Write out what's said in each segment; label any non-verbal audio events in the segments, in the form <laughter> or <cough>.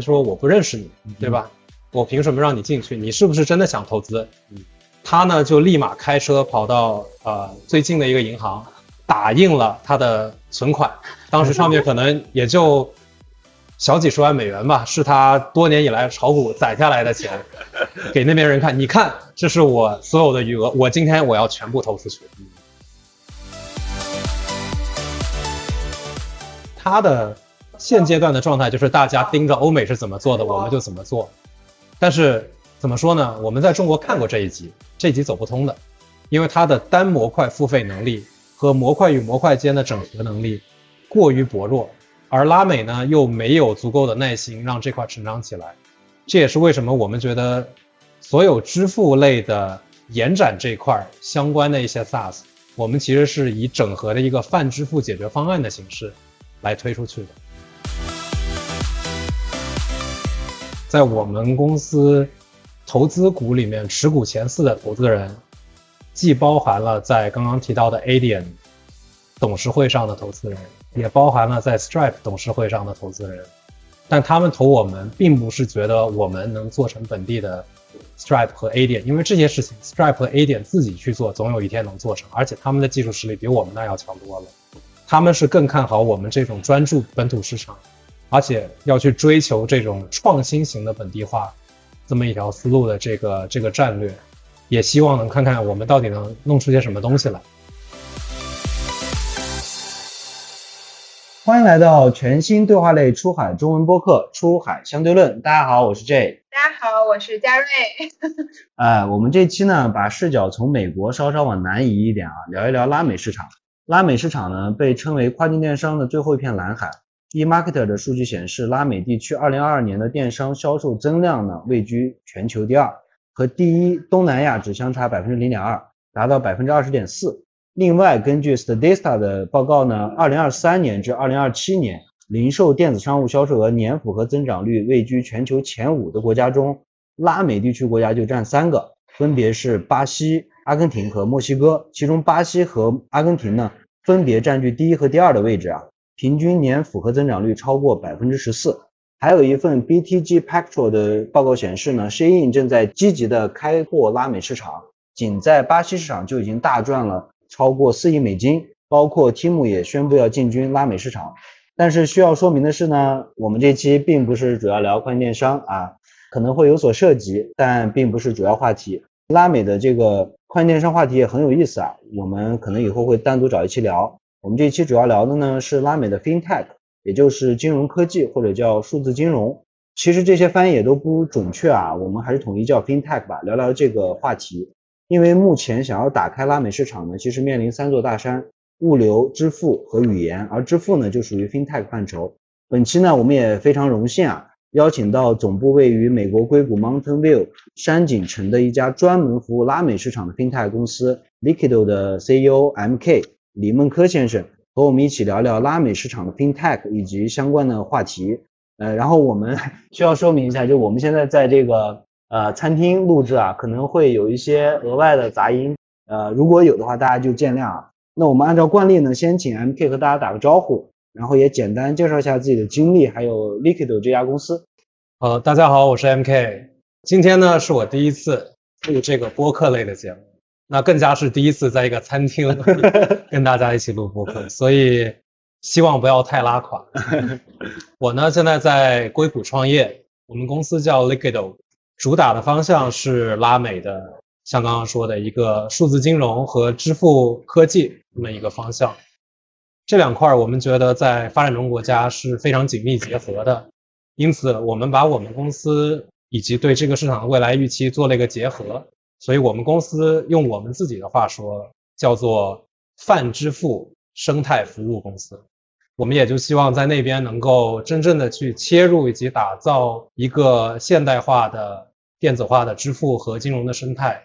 人说我不认识你，对吧？我凭什么让你进去？你是不是真的想投资？他呢就立马开车跑到呃最近的一个银行，打印了他的存款，当时上面可能也就小几十万美元吧，是他多年以来炒股攒下来的钱，<laughs> 给那边人看，你看这是我所有的余额，我今天我要全部投出去。他的现阶段的状态就是大家盯着欧美是怎么做的，我们就怎么做。但是怎么说呢？我们在中国看过这一集，这集走不通的，因为它的单模块付费能力和模块与模块间的整合能力过于薄弱，而拉美呢又没有足够的耐心让这块成长起来。这也是为什么我们觉得所有支付类的延展这块相关的一些 SaaS，我们其实是以整合的一个泛支付解决方案的形式。来推出去的，在我们公司投资股里面，持股前四的投资人，既包含了在刚刚提到的 A 点董事会上的投资人，也包含了在 Stripe 董事会上的投资人，但他们投我们，并不是觉得我们能做成本地的 Stripe 和 A 点，因为这些事情 Stripe 和 A 点自己去做，总有一天能做成，而且他们的技术实力比我们那要强多了。他们是更看好我们这种专注本土市场，而且要去追求这种创新型的本地化，这么一条思路的这个这个战略，也希望能看看我们到底能弄出些什么东西来。欢迎来到全新对话类出海中文播客《出海相对论》。大家好，我是 J。大家好，我是嘉瑞。哎，<laughs> 我们这期呢，把视角从美国稍稍往南移一点啊，聊一聊拉美市场。拉美市场呢，被称为跨境电商的最后一片蓝海。eMarketer 的数据显示，拉美地区2022年的电商销售增量呢，位居全球第二，和第一东南亚只相差百分之零点二，达到百分之二十点四。另外，根据 Statista 的报告呢，2023年至2027年，零售电子商务销售额年复合增长率位居全球前五的国家中，拉美地区国家就占三个，分别是巴西。阿根廷和墨西哥，其中巴西和阿根廷呢，分别占据第一和第二的位置啊，平均年复合增长率超过百分之十四。还有一份 BTG Pactual 的报告显示呢，Shein 正在积极的开拓拉美市场，仅在巴西市场就已经大赚了超过四亿美金，包括 Tim 也宣布要进军拉美市场。但是需要说明的是呢，我们这期并不是主要聊跨境电商啊，可能会有所涉及，但并不是主要话题。拉美的这个。跨境电商话题也很有意思啊，我们可能以后会单独找一期聊。我们这一期主要聊的呢是拉美的 FinTech，也就是金融科技或者叫数字金融。其实这些翻译也都不准确啊，我们还是统一叫 FinTech 吧。聊聊这个话题，因为目前想要打开拉美市场呢，其实面临三座大山：物流、支付和语言。而支付呢就属于 FinTech 范畴。本期呢我们也非常荣幸啊。邀请到总部位于美国硅谷 Mountain View 山景城的一家专门服务拉美市场的 FinTech 公司 Liquido 的 CEO MK 李梦科先生，和我们一起聊聊拉美市场的 FinTech 以及相关的话题。呃，然后我们 <laughs> 需要说明一下，就我们现在在这个呃餐厅录制啊，可能会有一些额外的杂音，呃，如果有的话，大家就见谅啊。那我们按照惯例呢，先请 MK 和大家打个招呼。然后也简单介绍一下自己的经历，还有 Liquido 这家公司。呃，大家好，我是 MK。今天呢是我第一次录这个播客类的节目，那更加是第一次在一个餐厅 <laughs> 跟大家一起录播客，所以希望不要太拉垮。<laughs> 我呢现在在硅谷创业，我们公司叫 Liquido，主打的方向是拉美的，像刚刚说的一个数字金融和支付科技这么一个方向。这两块我们觉得在发展中国家是非常紧密结合的，因此我们把我们公司以及对这个市场的未来预期做了一个结合，所以我们公司用我们自己的话说叫做泛支付生态服务公司。我们也就希望在那边能够真正的去切入以及打造一个现代化的电子化的支付和金融的生态，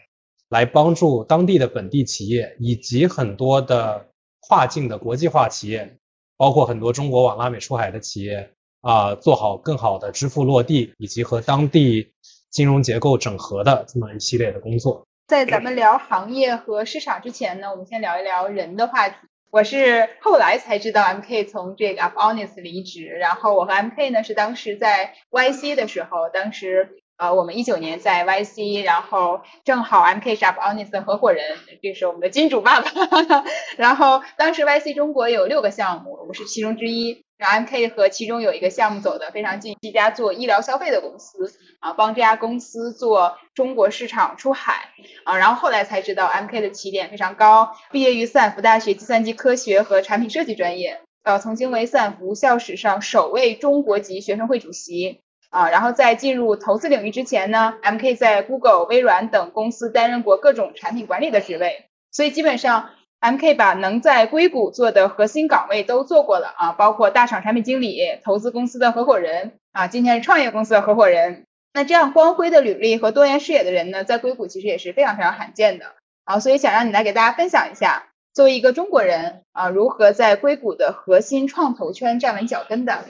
来帮助当地的本地企业以及很多的。跨境的国际化企业，包括很多中国往拉美出海的企业啊，做好更好的支付落地，以及和当地金融结构整合的这么一系列的工作。在咱们聊行业和市场之前呢，我们先聊一聊人的话题。我是后来才知道 MK 从这个 Up Honest 离职，然后我和 MK 呢是当时在 YC 的时候，当时。呃，我们一九年在 YC，然后正好 MK 是 Up Honest 的合伙人，这是我们的金主爸爸。<laughs> 然后当时 YC 中国有六个项目，我们是其中之一。然后 MK 和其中有一个项目走得非常近，一家做医疗消费的公司啊，帮这家公司做中国市场出海啊。然后后来才知道 MK 的起点非常高，毕业于斯坦福大学计算机科学和产品设计专业，呃，曾经为斯坦福校史上首位中国籍学生会主席。啊，然后在进入投资领域之前呢，MK 在 Google、微软等公司担任过各种产品管理的职位，所以基本上 MK 把能在硅谷做的核心岗位都做过了啊，包括大厂产品经理、投资公司的合伙人啊，今天是创业公司的合伙人。那这样光辉的履历和多元视野的人呢，在硅谷其实也是非常非常罕见的啊，所以想让你来给大家分享一下，作为一个中国人啊，如何在硅谷的核心创投圈站稳脚跟的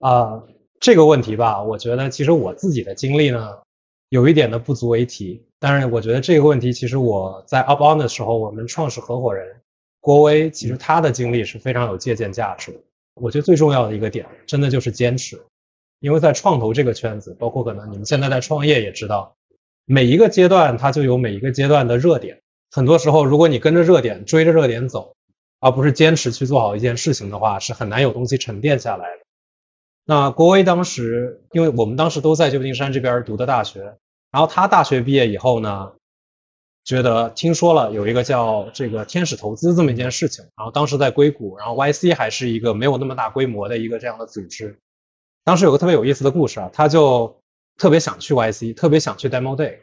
啊。这个问题吧，我觉得其实我自己的经历呢，有一点的不足为提。但是我觉得这个问题，其实我在 Up On 的时候，我们创始合伙人郭威，其实他的经历是非常有借鉴价值的。我觉得最重要的一个点，真的就是坚持。因为在创投这个圈子，包括可能你们现在在创业也知道，每一个阶段它就有每一个阶段的热点。很多时候，如果你跟着热点追着热点走，而不是坚持去做好一件事情的话，是很难有东西沉淀下来的。那郭威当时，因为我们当时都在旧金山这边读的大学，然后他大学毕业以后呢，觉得听说了有一个叫这个天使投资这么一件事情，然后当时在硅谷，然后 YC 还是一个没有那么大规模的一个这样的组织。当时有个特别有意思的故事啊，他就特别想去 YC，特别想去 Demo Day，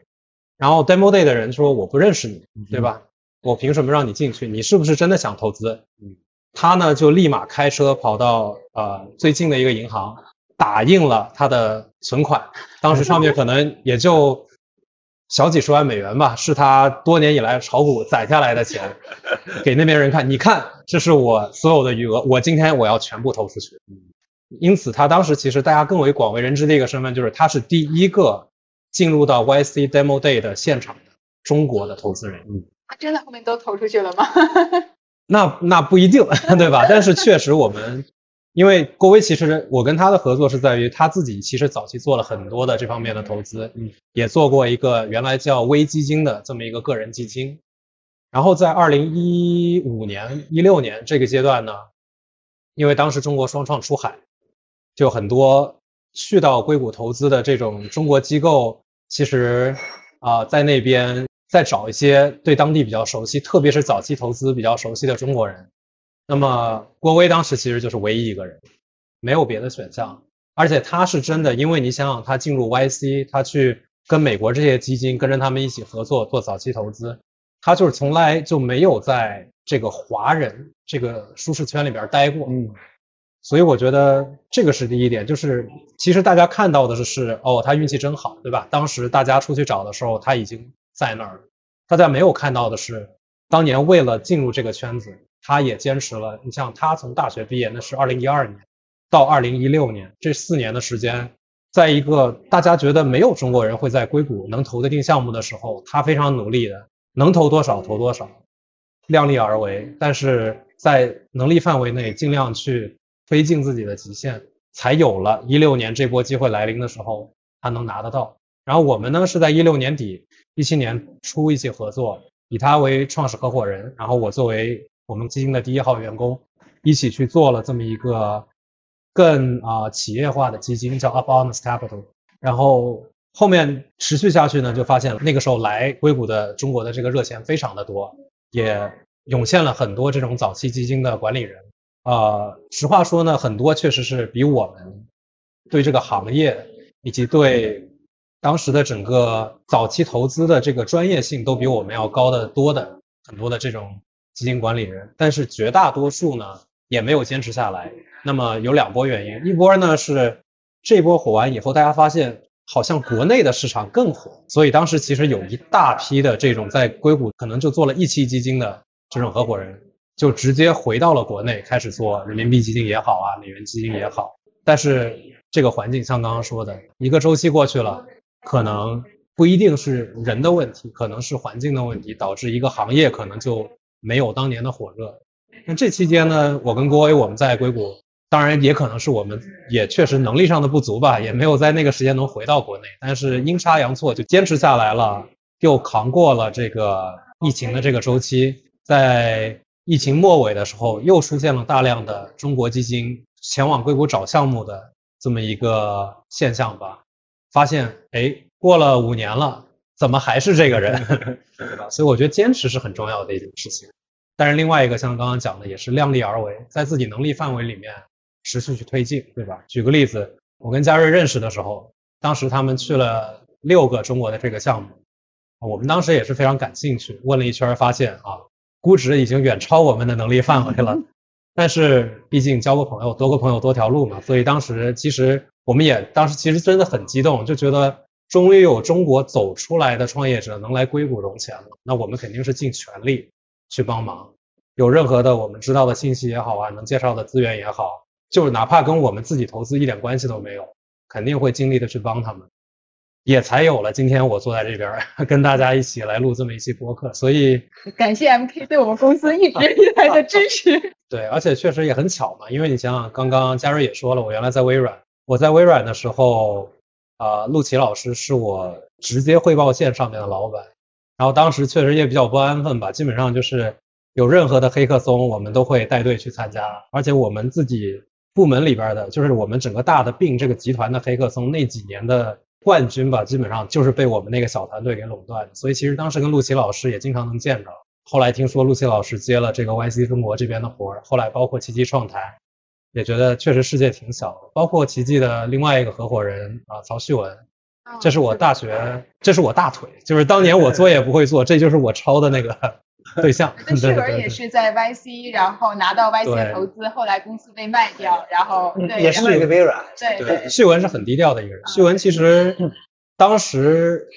然后 Demo Day 的人说我不认识你，对吧？我凭什么让你进去？你是不是真的想投资？嗯。他呢就立马开车跑到呃最近的一个银行，打印了他的存款，当时上面可能也就小几十万美元吧，是他多年以来炒股攒下来的钱，<laughs> 给那边人看，你看这是我所有的余额，我今天我要全部投出去。因此他当时其实大家更为广为人知的一个身份就是他是第一个进入到 YC Demo Day 的现场的中国的投资人。嗯，他真的后面都投出去了吗？<laughs> 那那不一定，<laughs> 对吧？但是确实我们，因为郭威其实我跟他的合作是在于他自己其实早期做了很多的这方面的投资，嗯，也做过一个原来叫微基金的这么一个个人基金，然后在二零一五年、一六年这个阶段呢，因为当时中国双创出海，就很多去到硅谷投资的这种中国机构，其实啊在那边。再找一些对当地比较熟悉，特别是早期投资比较熟悉的中国人。那么郭威当时其实就是唯一一个人，没有别的选项。而且他是真的，因为你想想，他进入 YC，他去跟美国这些基金跟着他们一起合作做早期投资，他就是从来就没有在这个华人这个舒适圈里边待过。嗯。所以我觉得这个是第一点，就是其实大家看到的是是哦，他运气真好，对吧？当时大家出去找的时候，他已经。在那儿，大家没有看到的是，当年为了进入这个圈子，他也坚持了。你像他从大学毕业，那是二零一二年到二零一六年这四年的时间，在一个大家觉得没有中国人会在硅谷能投得进项目的时候，他非常努力的，能投多少投多少，量力而为，但是在能力范围内尽量去推进自己的极限，才有了一六年这波机会来临的时候，他能拿得到。然后我们呢是在一六年底。一七年初一起合作，以他为创始合伙人，然后我作为我们基金的第一号员工，一起去做了这么一个更啊企业化的基金，叫 Up Honest Capital。然后后面持续下去呢，就发现那个时候来硅谷的中国的这个热钱非常的多，也涌现了很多这种早期基金的管理人。呃，实话说呢，很多确实是比我们对这个行业以及对。当时的整个早期投资的这个专业性都比我们要高得多的很多的这种基金管理人，但是绝大多数呢也没有坚持下来。那么有两波原因，一波呢是这波火完以后，大家发现好像国内的市场更火，所以当时其实有一大批的这种在硅谷可能就做了一期基金的这种合伙人，就直接回到了国内开始做人民币基金也好啊，美元基金也好。但是这个环境像刚刚说的，一个周期过去了。可能不一定是人的问题，可能是环境的问题，导致一个行业可能就没有当年的火热。那这期间呢，我跟郭威我们在硅谷，当然也可能是我们也确实能力上的不足吧，也没有在那个时间能回到国内，但是阴差阳错就坚持下来了，又扛过了这个疫情的这个周期，在疫情末尾的时候，又出现了大量的中国基金前往硅谷找项目的这么一个现象吧，发现哎，过了五年了，怎么还是这个人，<laughs> 对吧？所以我觉得坚持是很重要的一件事情。但是另外一个像刚刚讲的，也是量力而为，在自己能力范围里面持续去推进，对吧？举个例子，我跟嘉瑞认识的时候，当时他们去了六个中国的这个项目，我们当时也是非常感兴趣，问了一圈，发现啊，估值已经远超我们的能力范围了。<laughs> 但是毕竟交个朋友，多个朋友多条路嘛，所以当时其实我们也当时其实真的很激动，就觉得终于有中国走出来的创业者能来硅谷融钱了，那我们肯定是尽全力。去帮忙，有任何的我们知道的信息也好啊，能介绍的资源也好，就是哪怕跟我们自己投资一点关系都没有，肯定会尽力的去帮他们，也才有了今天我坐在这边 <laughs> 跟大家一起来录这么一期播客。所以感谢 MK 对我们公司一直以来的支持。<laughs> 对，而且确实也很巧嘛，因为你想想，刚刚嘉瑞也说了，我原来在微软，我在微软的时候，啊，陆琪老师是我直接汇报线上面的老板。然后当时确实也比较不安分吧，基本上就是有任何的黑客松，我们都会带队去参加，而且我们自己部门里边的，就是我们整个大的并这个集团的黑客松那几年的冠军吧，基本上就是被我们那个小团队给垄断。所以其实当时跟陆琪老师也经常能见着。后来听说陆琪老师接了这个 YC 中国这边的活儿，后来包括奇迹创台，也觉得确实世界挺小。包括奇迹的另外一个合伙人啊，曹旭文。这是我大学，这是我大腿，就是当年我作业不会做，这就是我抄的那个 <laughs> 对象。那旭文也是在 YC，然后拿到 YC 投资，后来公司被卖掉，然后对，也是一个微软。对对。旭文是很低调的一个人，旭文其实当时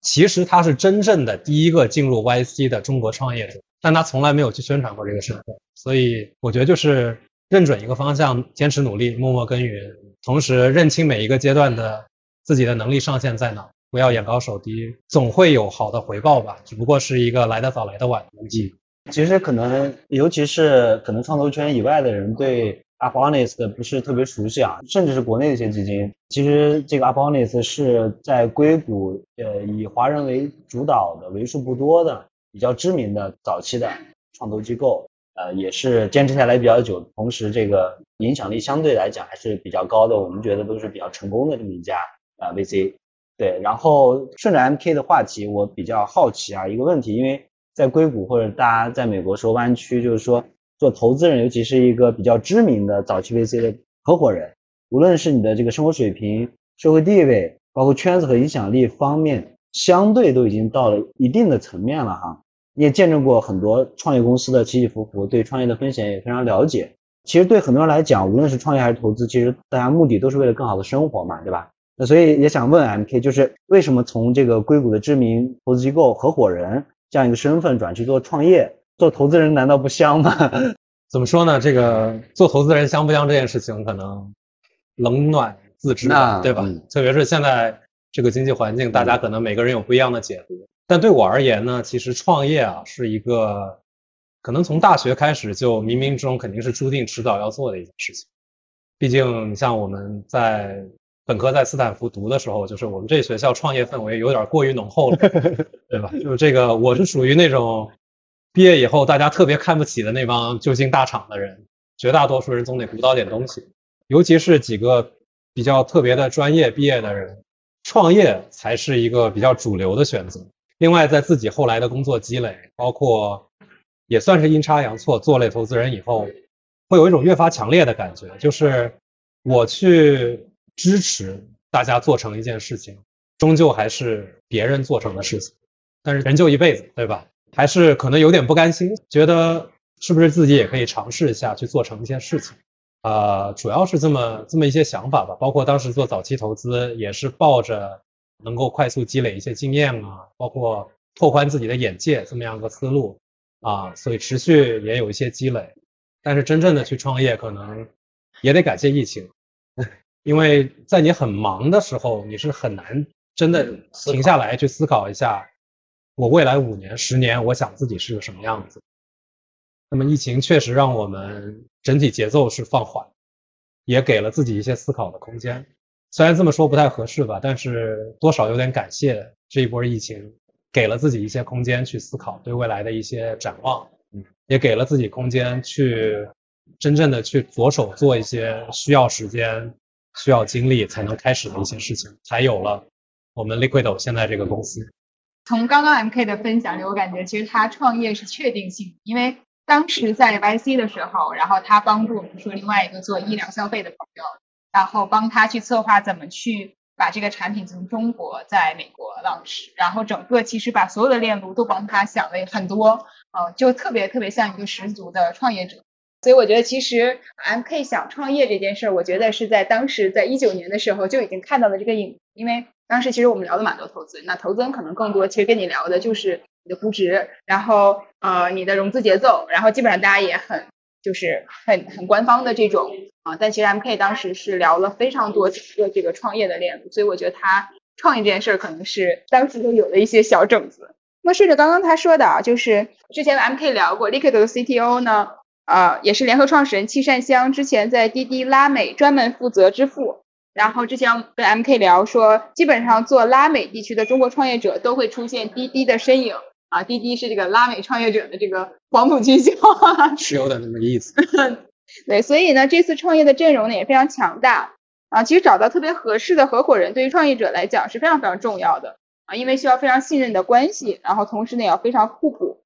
其实他是真正的第一个进入 YC 的中国创业者，但他从来没有去宣传过这个身份，所以我觉得就是认准一个方向，坚持努力，默默耕耘，同时认清每一个阶段的。自己的能力上限在哪？不要眼高手低，总会有好的回报吧。只不过是一个来得早来得晚的问题。其实可能，尤其是可能创投圈以外的人对 Uponix 不是特别熟悉啊，甚至是国内的一些基金。其实这个 u p o n i s 是在硅谷呃以华人为主导的为数不多的比较知名的早期的创投机构，呃也是坚持下来比较久，同时这个影响力相对来讲还是比较高的。我们觉得都是比较成功的这么一家。啊，VC，对，然后顺着 MK 的话题，我比较好奇啊，一个问题，因为在硅谷或者大家在美国说湾区，就是说做投资人，尤其是一个比较知名的早期 VC 的合伙人，无论是你的这个生活水平、社会地位，包括圈子和影响力方面，相对都已经到了一定的层面了哈。你也见证过很多创业公司的起起伏伏，对创业的风险也非常了解。其实对很多人来讲，无论是创业还是投资，其实大家目的都是为了更好的生活嘛，对吧？那所以也想问 MK，就是为什么从这个硅谷的知名投资机构合伙人这样一个身份转去做创业，做投资人难道不香吗？<laughs> 怎么说呢？这个做投资人香不香这件事情，可能冷暖自知吧，对吧？特别是现在这个经济环境，大家可能每个人有不一样的解读。但对我而言呢，其实创业啊是一个可能从大学开始就冥冥之中肯定是注定迟早要做的一件事情。毕竟你像我们在本科在斯坦福读的时候，就是我们这学校创业氛围有点过于浓厚了，<laughs> 对吧？就是这个，我是属于那种毕业以后大家特别看不起的那帮就进大厂的人，绝大多数人总得鼓捣点东西，尤其是几个比较特别的专业毕业的人，创业才是一个比较主流的选择。另外，在自己后来的工作积累，包括也算是阴差阳错做了投资人以后，会有一种越发强烈的感觉，就是我去。支持大家做成一件事情，终究还是别人做成的事情。但是人就一辈子，对吧？还是可能有点不甘心，觉得是不是自己也可以尝试一下去做成一件事情？呃，主要是这么这么一些想法吧。包括当时做早期投资，也是抱着能够快速积累一些经验啊，包括拓宽自己的眼界这么样个思路啊，所以持续也有一些积累。但是真正的去创业，可能也得感谢疫情。<laughs> 因为在你很忙的时候，你是很难真的停下来去思考一下，我未来五年、十年，我想自己是个什么样子。那么疫情确实让我们整体节奏是放缓，也给了自己一些思考的空间。虽然这么说不太合适吧，但是多少有点感谢这一波疫情，给了自己一些空间去思考对未来的一些展望，嗯也给了自己空间去真正的去着手做一些需要时间、需要精力才能开始的一些事情，才有了我们 Liquido 现在这个公司。从刚刚 MK 的分享里，我感觉其实他创业是确定性，因为当时在 YC 的时候，然后他帮助我们说另外一个做医疗消费的朋友，然后帮他去策划怎么去把这个产品从中国在美国落实然后整个其实把所有的链路都帮他想了很多，呃，就特别特别像一个十足的创业者。所以我觉得其实 MK 想创业这件事儿，我觉得是在当时在一九年的时候就已经看到了这个影，因为。当时其实我们聊了蛮多投资，那投资人可能更多，其实跟你聊的就是你的估值，然后呃你的融资节奏，然后基本上大家也很就是很很官方的这种啊，但其实 MK 当时是聊了非常多整个这个创业的链路，所以我觉得他创业这件事儿可能是当时就有了一些小种子。那顺着刚刚他说的啊，就是之前 MK 聊过，Liquid 的 CTO 呢，呃也是联合创始人戚善香，之前在滴滴拉美专门负责支付。然后之前跟 MK 聊说，基本上做拉美地区的中国创业者都会出现滴滴的身影啊，滴滴是这个拉美创业者的这个黄埔军校，是有点那么意思。<laughs> 对，所以呢，这次创业的阵容呢也非常强大啊。其实找到特别合适的合伙人，对于创业者来讲是非常非常重要的啊，因为需要非常信任的关系，然后同时呢也要非常互补。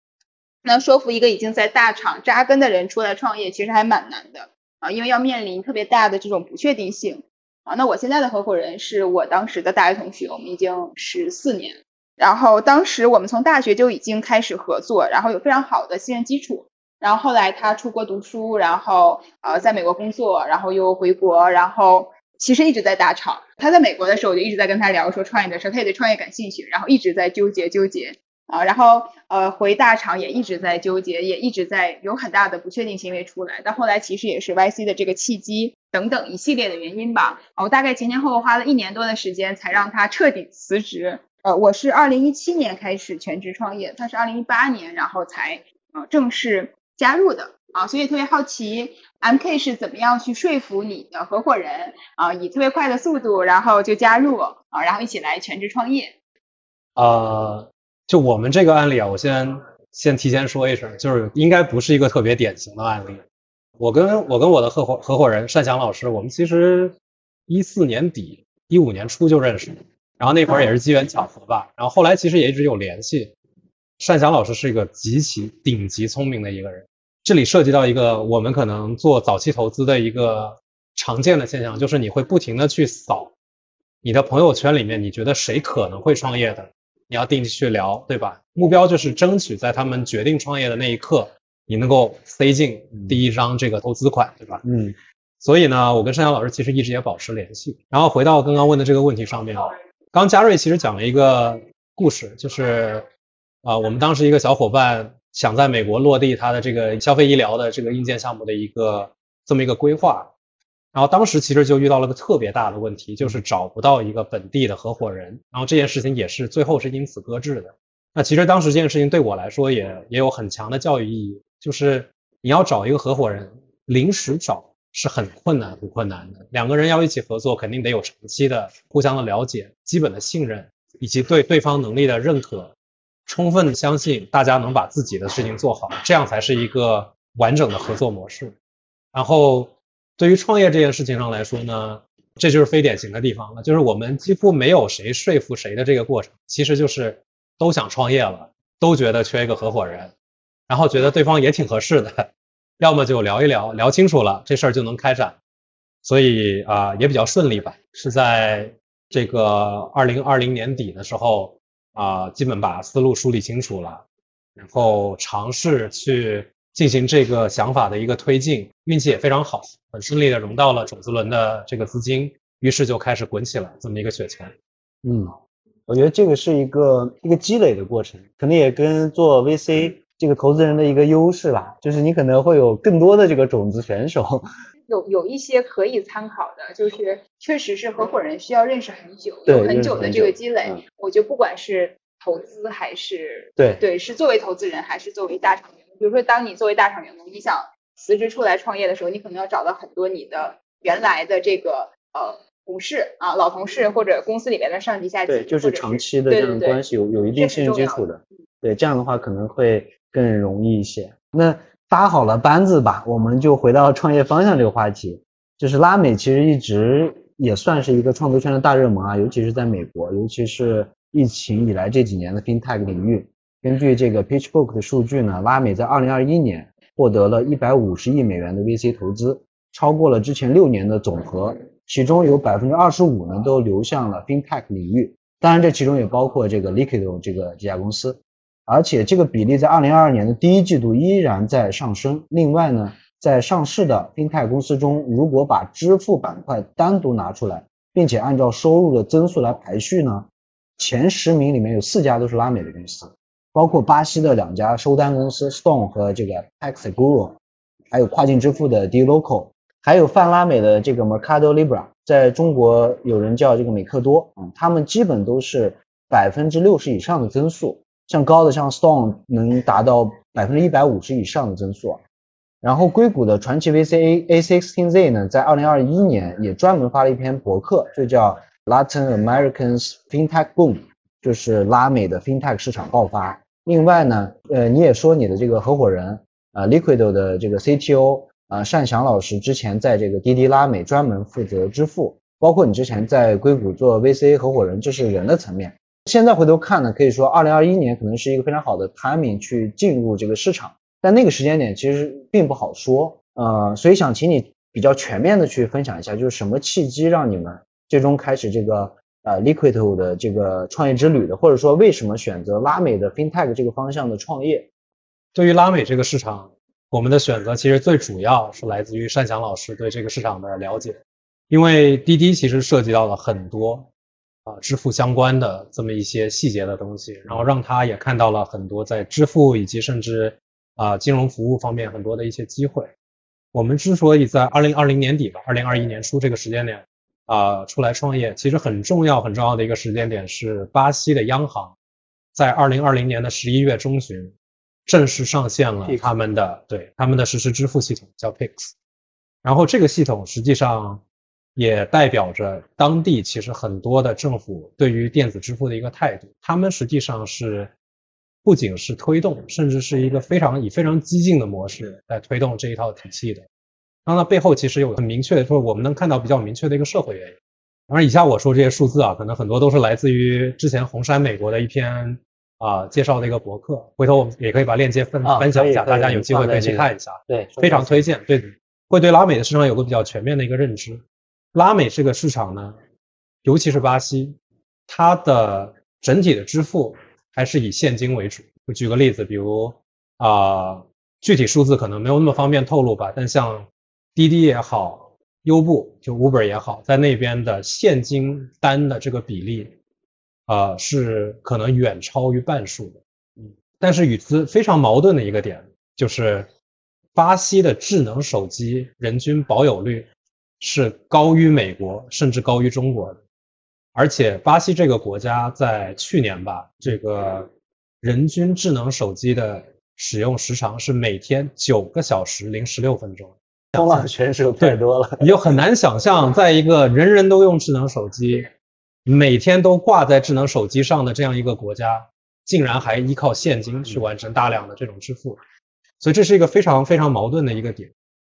那说服一个已经在大厂扎根的人出来创业，其实还蛮难的啊，因为要面临特别大的这种不确定性。啊，那我现在的合伙人是我当时的大学同学，我们已经十四年，然后当时我们从大学就已经开始合作，然后有非常好的信任基础，然后后来他出国读书，然后呃在美国工作，然后又回国，然后其实一直在大厂。他在美国的时候，我就一直在跟他聊说创业的事，他也对创业感兴趣，然后一直在纠结纠结。啊，然后呃回大厂也一直在纠结，也一直在有很大的不确定行为出来。但后来其实也是 YC 的这个契机等等一系列的原因吧。我大概前前后后花了一年多的时间才让他彻底辞职。呃，我是二零一七年开始全职创业，他是二零一八年然后才呃正式加入的啊。所以特别好奇，MK 是怎么样去说服你的合伙人啊，以特别快的速度然后就加入啊，然后一起来全职创业。呃。就我们这个案例啊，我先先提前说一声，就是应该不是一个特别典型的案例。我跟我跟我的合伙合伙人单翔老师，我们其实一四年底、一五年初就认识，然后那会儿也是机缘巧合吧。然后后来其实也一直有联系。单翔老师是一个极其顶级聪明的一个人，这里涉及到一个我们可能做早期投资的一个常见的现象，就是你会不停的去扫你的朋友圈里面，你觉得谁可能会创业的。你要定期去聊，对吧？目标就是争取在他们决定创业的那一刻，你能够塞进第一张这个投资款，对吧？嗯。所以呢，我跟单翔老师其实一直也保持联系。然后回到刚刚问的这个问题上面，刚嘉瑞其实讲了一个故事，就是啊，我们当时一个小伙伴想在美国落地他的这个消费医疗的这个硬件项目的一个这么一个规划。然后当时其实就遇到了个特别大的问题，就是找不到一个本地的合伙人。然后这件事情也是最后是因此搁置的。那其实当时这件事情对我来说也也有很强的教育意义，就是你要找一个合伙人，临时找是很困难很困难的。两个人要一起合作，肯定得有长期的互相的了解、基本的信任，以及对对方能力的认可，充分相信大家能把自己的事情做好，这样才是一个完整的合作模式。然后。对于创业这件事情上来说呢，这就是非典型的地方了，就是我们几乎没有谁说服谁的这个过程，其实就是都想创业了，都觉得缺一个合伙人，然后觉得对方也挺合适的，要么就聊一聊，聊清楚了，这事儿就能开展，所以啊也比较顺利吧，是在这个二零二零年底的时候啊，基本把思路梳理清楚了，然后尝试去。进行这个想法的一个推进，运气也非常好，很顺利的融到了种子轮的这个资金，于是就开始滚起来这么一个雪球。嗯，我觉得这个是一个一个积累的过程，可能也跟做 VC 这个投资人的一个优势吧，就是你可能会有更多的这个种子选手。<laughs> 有有一些可以参考的，就是确实是合伙人需要认识很久，有很久的这个积累。我觉得不管是投资还是对对，是作为投资人还是作为大厂员工。比如说，当你作为大厂员工，你想辞职出来创业的时候，你可能要找到很多你的原来的这个呃同事啊、老同事或者公司里面的上级下级，对，就是长期的这种关系，有有一定信任基础的。对，这样的话可能会更容易一些。那搭好了班子吧，我们就回到创业方向这个话题。就是拉美其实一直也算是一个创投圈的大热门啊，尤其是在美国，尤其是疫情以来这几年的 FinTech 领域。根据这个 PitchBook 的数据呢，拉美在2021年获得了一百五十亿美元的 VC 投资，超过了之前六年的总和，其中有百分之二十五呢都流向了 FinTech 领域。当然，这其中也包括这个 Liquido 这个这家公司。而且这个比例在二零二二年的第一季度依然在上升。另外呢，在上市的 FinTech 公司中，如果把支付板块单独拿出来，并且按照收入的增速来排序呢，前十名里面有四家都是拉美的公司，包括巴西的两家收单公司 Stone 和这个 PagSeguro，还有跨境支付的 dLocal，还有泛拉美的这个 Mercado Libre，在中国有人叫这个美克多，嗯，他们基本都是百分之六十以上的增速。像高的像 Stone 能达到百分之一百五十以上的增速，然后硅谷的传奇 VC A A sixteen Z 呢，在二零二一年也专门发了一篇博客，就叫 Latin Americans FinTech Boom，就是拉美的 FinTech 市场爆发。另外呢，呃，你也说你的这个合伙人啊，Liquido 的这个 CTO 啊，单翔老师之前在这个滴滴拉美专门负责支付，包括你之前在硅谷做 VC 合伙人，这是人的层面。现在回头看呢，可以说二零二一年可能是一个非常好的 timing 去进入这个市场，但那个时间点其实并不好说，呃，所以想请你比较全面的去分享一下，就是什么契机让你们最终开始这个呃 Liquido 的这个创业之旅的，或者说为什么选择拉美的 FinTech 这个方向的创业？对于拉美这个市场，我们的选择其实最主要是来自于单翔老师对这个市场的了解，因为滴滴其实涉及到了很多。啊，支付相关的这么一些细节的东西，然后让他也看到了很多在支付以及甚至啊金融服务方面很多的一些机会。我们之所以在二零二零年底吧，二零二一年初这个时间点啊出来创业，其实很重要很重要的一个时间点是巴西的央行在二零二零年的十一月中旬正式上线了他们的对他们的实时支付系统叫 Pix，然后这个系统实际上。也代表着当地其实很多的政府对于电子支付的一个态度，他们实际上是不仅是推动，甚至是一个非常以非常激进的模式来推动这一套体系的。那它背后其实有很明确的，说我们能看到比较明确的一个社会原因。当然，以下我说这些数字啊，可能很多都是来自于之前红杉美国的一篇啊介绍的一个博客，回头我们也可以把链接分分享一下，大家有机会可以去看一下。对，非常推荐，对，会对拉美的市场有个比较全面的一个认知。拉美这个市场呢，尤其是巴西，它的整体的支付还是以现金为主。我举个例子，比如啊，具体数字可能没有那么方便透露吧，但像滴滴也好，优步就 Uber 也好，在那边的现金单的这个比例，啊，是可能远超于半数的。嗯，但是与之非常矛盾的一个点就是，巴西的智能手机人均保有率。是高于美国，甚至高于中国的，而且巴西这个国家在去年吧，这个人均智能手机的使用时长是每天九个小时零十六分钟，冲浪选手太多了，你就很难想象，在一个人人都用智能手机，每天都挂在智能手机上的这样一个国家，竟然还依靠现金去完成大量的这种支付，所以这是一个非常非常矛盾的一个点。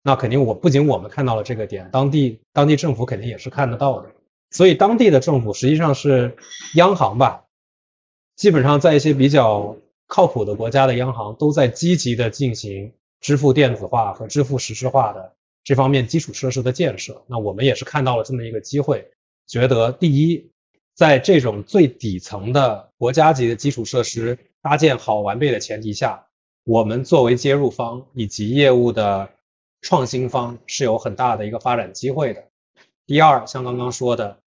那肯定，我不仅我们看到了这个点，当地当地政府肯定也是看得到的。所以当地的政府实际上是央行吧，基本上在一些比较靠谱的国家的央行都在积极的进行支付电子化和支付实时化的这方面基础设施的建设。那我们也是看到了这么一个机会，觉得第一，在这种最底层的国家级的基础设施搭建好完备的前提下，我们作为接入方以及业务的。创新方是有很大的一个发展机会的。第二，像刚刚说的，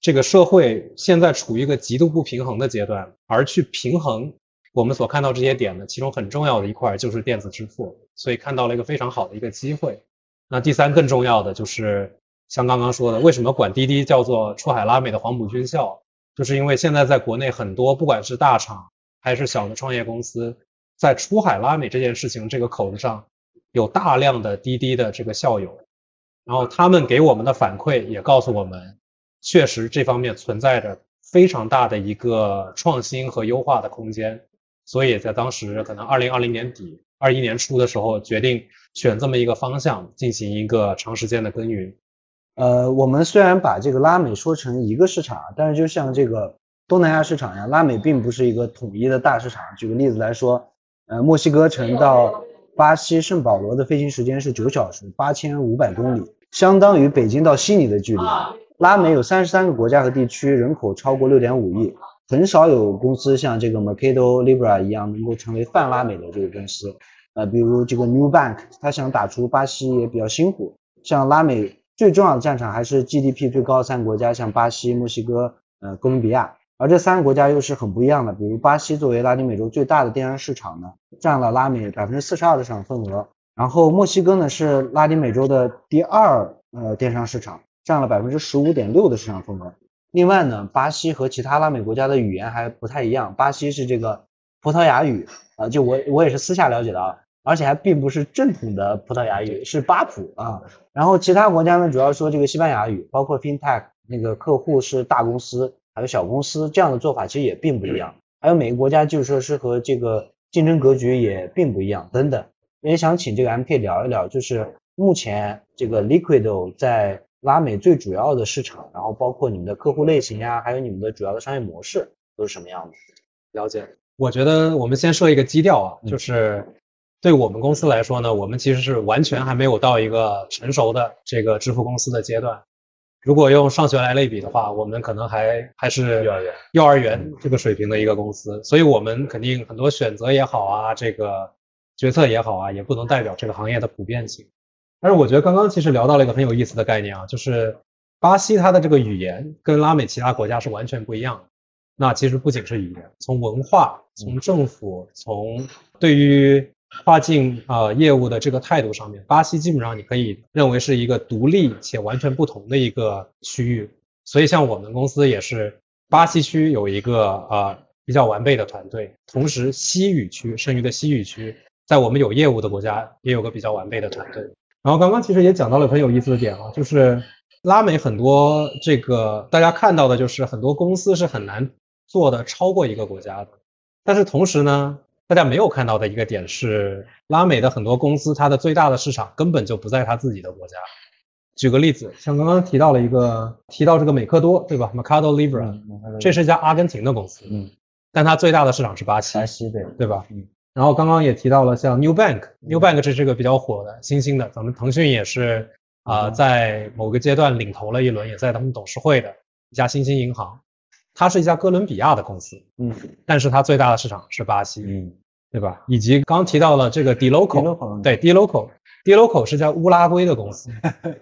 这个社会现在处于一个极度不平衡的阶段，而去平衡我们所看到这些点的其中很重要的一块就是电子支付，所以看到了一个非常好的一个机会。那第三，更重要的就是像刚刚说的，为什么管滴滴叫做出海拉美的黄埔军校，就是因为现在在国内很多不管是大厂还是小的创业公司，在出海拉美这件事情这个口子上，有大量的滴滴的这个校友，然后他们给我们的反馈也告诉我们，确实这方面存在着非常大的一个创新和优化的空间。所以在当时可能二零二零年底、二一年初的时候，决定选这么一个方向进行一个长时间的耕耘。呃，我们虽然把这个拉美说成一个市场，但是就像这个东南亚市场一样，拉美并不是一个统一的大市场。举个例子来说，呃，墨西哥城到巴西圣保罗的飞行时间是九小时，八千五百公里，相当于北京到悉尼的距离。拉美有三十三个国家和地区，人口超过六点五亿。很少有公司像这个 Mercado Libre 一样能够成为泛拉美的这个公司，呃，比如这个 New Bank，它想打出巴西也比较辛苦。像拉美最重要的战场还是 GDP 最高的三个国家，像巴西、墨西哥、呃哥伦比亚。而这三个国家又是很不一样的，比如巴西作为拉丁美洲最大的电商市场呢，占了拉美百分之四十二的市场份额。然后墨西哥呢是拉丁美洲的第二呃电商市场，占了百分之十五点六的市场份额。另外呢，巴西和其他拉美国家的语言还不太一样。巴西是这个葡萄牙语啊，就我我也是私下了解的啊，而且还并不是正统的葡萄牙语，是巴普啊。然后其他国家呢，主要说这个西班牙语，包括 FinTech 那个客户是大公司还有小公司，这样的做法其实也并不一样。还有每个国家就是说是和这个竞争格局也并不一样等等。也想请这个 MK 聊一聊，就是目前这个 Liquido 在。拉美最主要的市场，然后包括你们的客户类型呀，还有你们的主要的商业模式都是什么样的？了解。我觉得我们先说一个基调啊，就是对我们公司来说呢，我们其实是完全还没有到一个成熟的这个支付公司的阶段。如果用上学来类比的话，我们可能还还是幼儿园幼儿园这个水平的一个公司，所以我们肯定很多选择也好啊，这个决策也好啊，也不能代表这个行业的普遍性。但是我觉得刚刚其实聊到了一个很有意思的概念啊，就是巴西它的这个语言跟拉美其他国家是完全不一样的。那其实不仅是语言，从文化、从政府、从对于跨境啊业务的这个态度上面，巴西基本上你可以认为是一个独立且完全不同的一个区域。所以像我们公司也是巴西区有一个啊比较完备的团队，同时西语区剩余的西语区在我们有业务的国家也有个比较完备的团队。然后刚刚其实也讲到了很有意思的点啊，就是拉美很多这个大家看到的就是很多公司是很难做的超过一个国家的，但是同时呢，大家没有看到的一个点是拉美的很多公司它的最大的市场根本就不在它自己的国家。举个例子，像刚刚提到了一个提到这个美克多对吧？Mercado Libre，这是一家阿根廷的公司，嗯，但它最大的市场是巴西，巴西对对吧？嗯。然后刚刚也提到了像 New Bank，New Bank 这是个比较火的新兴的，咱们腾讯也是啊在某个阶段领投了一轮，也在他们董事会的一家新兴银行，它是一家哥伦比亚的公司，嗯，但是它最大的市场是巴西，嗯，对吧？以及刚提到了这个 D Local，对 D Local，D Local 是家乌拉圭的公司，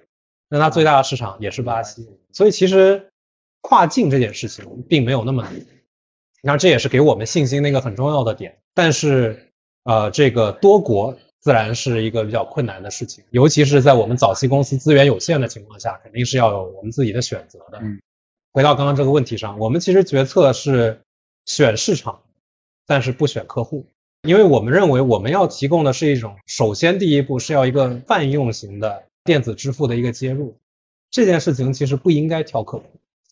<laughs> 那它最大的市场也是巴西，所以其实跨境这件事情并没有那么难，你看这也是给我们信心的一个很重要的点，但是。呃，这个多国自然是一个比较困难的事情，尤其是在我们早期公司资源有限的情况下，肯定是要有我们自己的选择的。嗯，回到刚刚这个问题上，我们其实决策是选市场，但是不选客户，因为我们认为我们要提供的是一种，首先第一步是要一个泛用型的电子支付的一个接入，这件事情其实不应该挑客户，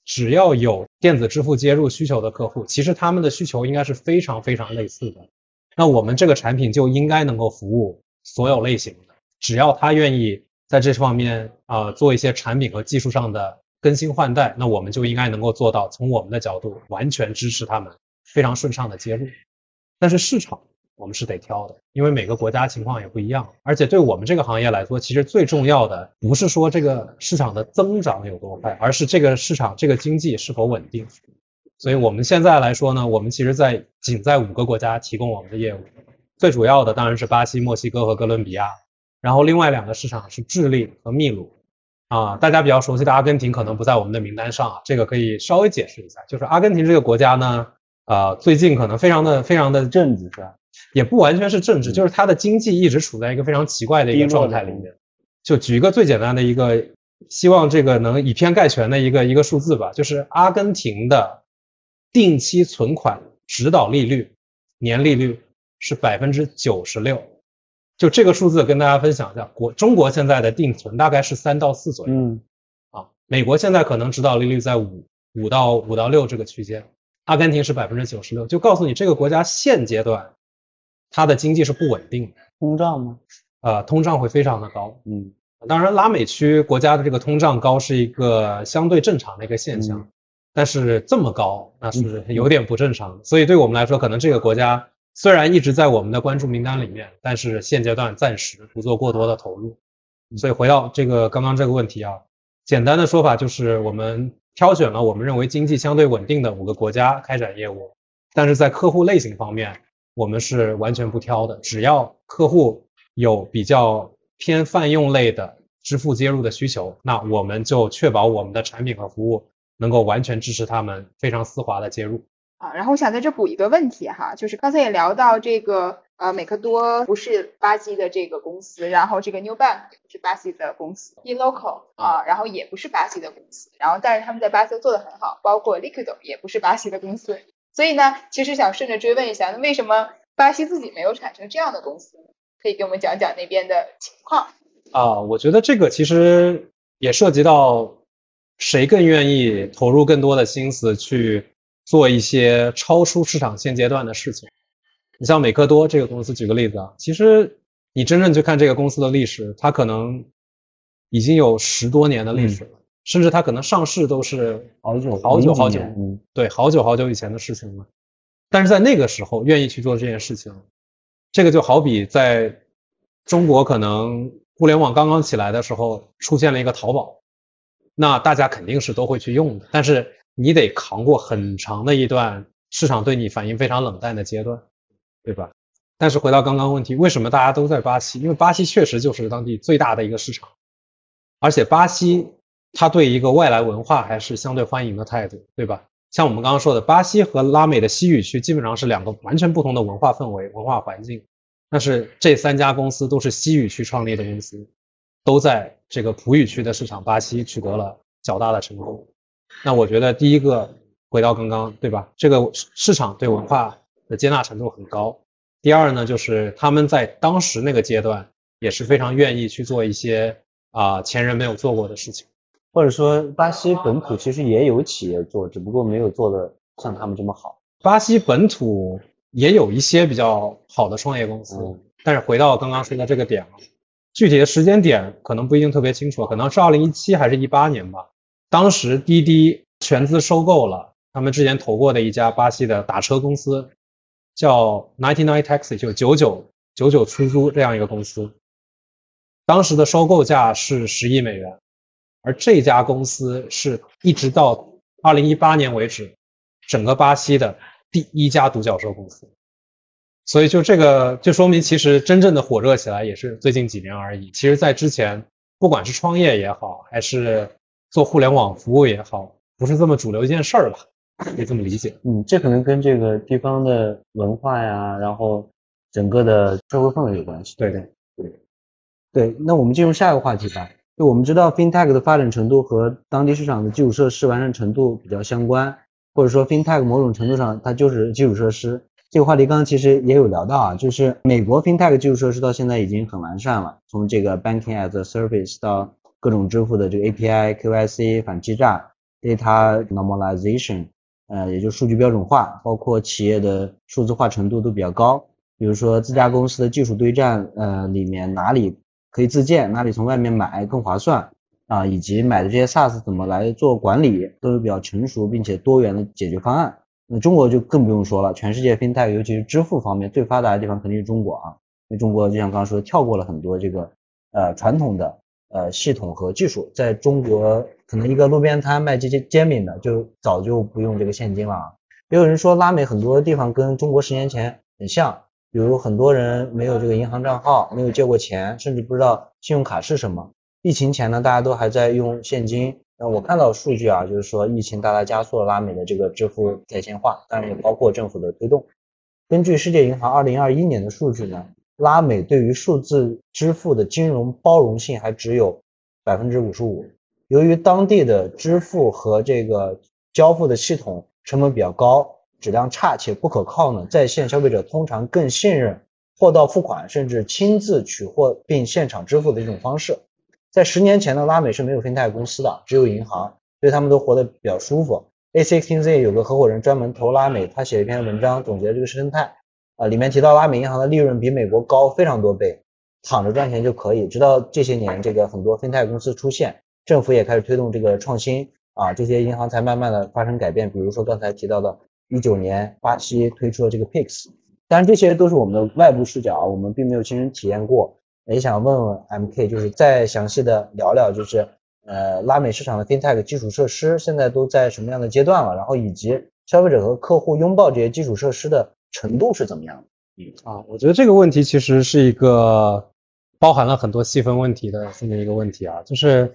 只要有电子支付接入需求的客户，其实他们的需求应该是非常非常类似的。那我们这个产品就应该能够服务所有类型的，只要他愿意在这方面啊做一些产品和技术上的更新换代，那我们就应该能够做到从我们的角度完全支持他们非常顺畅的接入。但是市场我们是得挑的，因为每个国家情况也不一样，而且对我们这个行业来说，其实最重要的不是说这个市场的增长有多快，而是这个市场这个经济是否稳定。所以我们现在来说呢，我们其实在仅在五个国家提供我们的业务，最主要的当然是巴西、墨西哥和哥伦比亚，然后另外两个市场是智利和秘鲁。啊，大家比较熟悉的阿根廷可能不在我们的名单上啊，这个可以稍微解释一下，就是阿根廷这个国家呢，呃，最近可能非常的非常的政治是吧？也不完全是政治，就是它的经济一直处在一个非常奇怪的一个状态里面。就举一个最简单的一个，希望这个能以偏概全的一个一个数字吧，就是阿根廷的。定期存款指导利率年利率是百分之九十六。就这个数字跟大家分享一下，国中国现在的定存大概是三到四左右。嗯啊，美国现在可能指导利率在五五到五到六这个区间，阿根廷是百分之九十六，就告诉你这个国家现阶段它的经济是不稳定的，通胀吗？呃，通胀会非常的高。嗯当然，拉美区国家的这个通胀高是一个相对正常的一个现象，嗯但是这么高那是有点不正常的。所以对我们来说，可能这个国家虽然一直在我们的关注名单里面，但是现阶段暂时不做过多的投入。所以回到这个刚刚这个问题啊，简单的说法就是我们挑选了我们认为经济相对稳定的五个国家开展业务，但是在客户类型方面，我们是完全不挑的，只要客户有比较偏泛用类的支付接入的需求，那我们就确保我们的产品和服务能够完全支持他们非常丝滑的接入。啊，然后我想在这补一个问题哈，就是刚才也聊到这个呃，美克多不是巴西的这个公司，然后这个 New Bank 不是巴西的公司，eLocal 啊，然后也不是巴西的公司，然后但是他们在巴西做的很好，包括 Liquido 也不是巴西的公司，所以呢，其实想顺着追问一下，那为什么巴西自己没有产生这样的公司呢？可以给我们讲讲那边的情况。啊，我觉得这个其实也涉及到谁更愿意投入更多的心思去做一些超出市场现阶段的事情。你像美克多这个公司，举个例子啊，其实你真正去看这个公司的历史，它可能已经有十多年的历史了，甚至它可能上市都是好久好久好久，嗯对，好久好久以前的事情了。但是在那个时候愿意去做这件事情，这个就好比在中国可能互联网刚刚起来的时候出现了一个淘宝，那大家肯定是都会去用的，但是你得扛过很长的一段市场对你反应非常冷淡的阶段，对吧？但是回到刚刚问题，为什么大家都在巴西？因为巴西确实就是当地最大的一个市场，而且巴西它对一个外来文化还是相对欢迎的态度，对吧？像我们刚刚说的，巴西和拉美的西语区基本上是两个完全不同的文化氛围、文化环境。但是这三家公司都是西语区创立的公司，都在这个葡语区的市场巴西取得了较大的成功。那我觉得第一个回到刚刚，对吧？这个市场对文化的接纳程度很高。第二呢，就是他们在当时那个阶段也是非常愿意去做一些啊、前人没有做过的事情。或者说巴西本土其实也有企业做，只不过没有做的像他们这么好。巴西本土也有一些比较好的创业公司，嗯但是回到刚刚说的这个点啊，具体的时间点可能不一定特别清楚，可能是二零一七还是一八年吧。当时滴滴全资收购了他们之前投过的一家巴西的打车公司，叫 Ninety Nine Taxi，就九九九九出租这样一个公司。当时的收购价是十亿美元，而这家公司是一直到二零一八年为止，整个巴西的第一家独角兽公司。所以就这个就说明，其实真正的火热起来也是最近几年而已。其实，在之前，不管是创业也好，还是做互联网服务也好，不是这么主流一件事儿吧，可以这么理解。嗯，这可能跟这个地方的文化呀，然后整个的社会氛围有关系。对对，对，那我们进入下一个话题吧。就我们知道 FinTech 的发展程度和当地市场的基础设施完善程度比较相关，或者说 FinTech 某种程度上它就是基础设施。这个话题刚刚其实也有聊到啊，就是美国 FinTech 基础设施到现在已经很完善了，从这个 Banking as a Service 到各种支付的这个 API、KYC 反欺诈、Data Normalization，呃，也就数据标准化，包括企业的数字化程度都比较高。比如说自家公司的技术堆栈，呃，里面哪里可以自建，哪里从外面买更划算啊，以及买的这些 SaaS 怎么来做管理，都有比较成熟并且多元的解决方案。那中国就更不用说了，全世界生态尤其是支付方面最发达的地方肯定是中国啊，因为中国就像刚刚说，跳过了很多这个呃传统的呃系统和技术，在中国可能一个路边摊卖这些煎饼的就早就不用这个现金了啊。也有人说拉美很多地方跟中国十年前很像，比如很多人没有这个银行账号，没有借过钱，甚至不知道信用卡是什么。疫情前呢，大家都还在用现金。那我看到数据啊，就是说疫情大大加速了拉美的这个支付在线化，当然也包括政府的推动。根据世界银行二零二一年的数据呢，拉美对于数字支付的金融包容性还只有百分之五十五。由于当地的支付和这个交付的系统成本比较高，质量差且不可靠呢，在线消费者通常更信任货到付款，甚至亲自取货并现场支付的一种方式。在十年前呢，拉美是没有 FinTech 公司的，只有银行，所以他们都活得比较舒服。A16Z 有个合伙人专门投拉美，他写了一篇文章总结这个生态，啊，里面提到拉美银行的利润比美国高非常多倍，躺着赚钱就可以。直到这些年，这个很多 FinTech 公司出现，政府也开始推动这个创新。啊，这些银行才慢慢的发生改变，比如说刚才提到的，一九年巴西推出了这个 Pix，当然这些都是我们的外部视角，我们并没有亲身体验过，也想问问 MK，就是再详细的聊聊，就是呃拉美市场的 FinTech 基础设施现在都在什么样的阶段了，然后以及消费者和客户拥抱这些基础设施的程度是怎么样的？嗯啊，我觉得这个问题其实是一个包含了很多细分问题的这么一个问题啊，就是。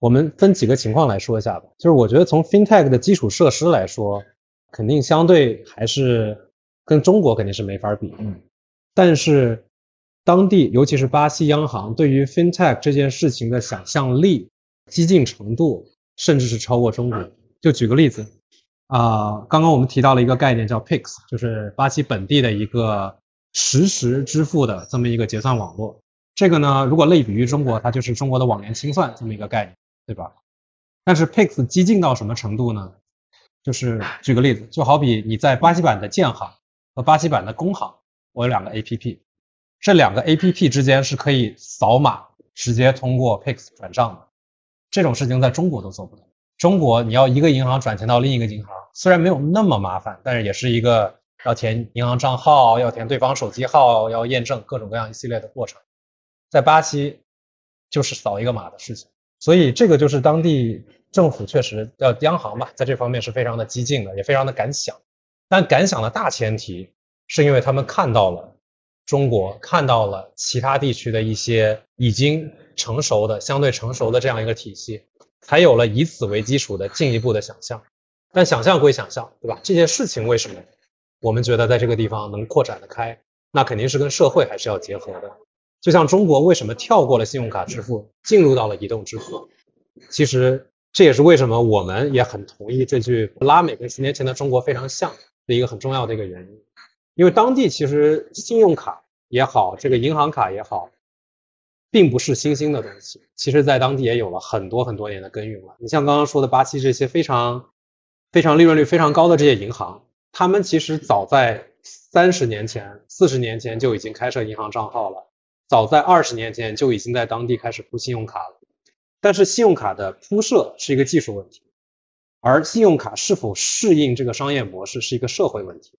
我们分几个情况来说一下吧，就是我觉得从 FinTech 的基础设施来说，肯定相对还是跟中国肯定是没法比，嗯，但是当地尤其是巴西央行对于 FinTech 这件事情的想象力、激进程度，甚至是超过中国。就举个例子，啊，刚刚我们提到了一个概念叫 Pix，就是巴西本地的一个实时支付的这么一个结算网络。这个呢，如果类比于中国，它就是中国的网联清算这么一个概念。对吧？但是 Pix 激进到什么程度呢？就是举个例子，就好比你在巴西版的建行和巴西版的工行，我有两个 APP，这两个 APP 之间是可以扫码直接通过 Pix 转账的。这种事情在中国都做不到。中国你要一个银行转钱到另一个银行，虽然没有那么麻烦，但是也是一个要填银行账号、要填对方手机号、要验证各种各样一系列的过程。在巴西就是扫一个码的事情。所以这个就是当地政府确实要央行吧，在这方面是非常的激进的，也非常的敢想。但敢想的大前提是因为他们看到了中国，看到了其他地区的一些已经成熟的、相对成熟的这样一个体系，才有了以此为基础的进一步的想象。但想象归想象，对吧？这件事情为什么我们觉得在这个地方能扩展的开？那肯定是跟社会还是要结合的。就像中国为什么跳过了信用卡支付，进入到了移动支付，其实这也是为什么我们也很同意这句拉美跟十年前的中国非常像的一个很重要的一个原因。因为当地其实信用卡也好，这个银行卡也好，并不是新兴的东西，其实在当地也有了很多很多年的耕耘了。你像刚刚说的巴西这些非常非常利润率非常高的这些银行，他们其实早在三十年前、四十年前就已经开设银行账号了。早在二十年前就已经在当地开始铺信用卡了，但是信用卡的铺设是一个技术问题，而信用卡是否适应这个商业模式是一个社会问题。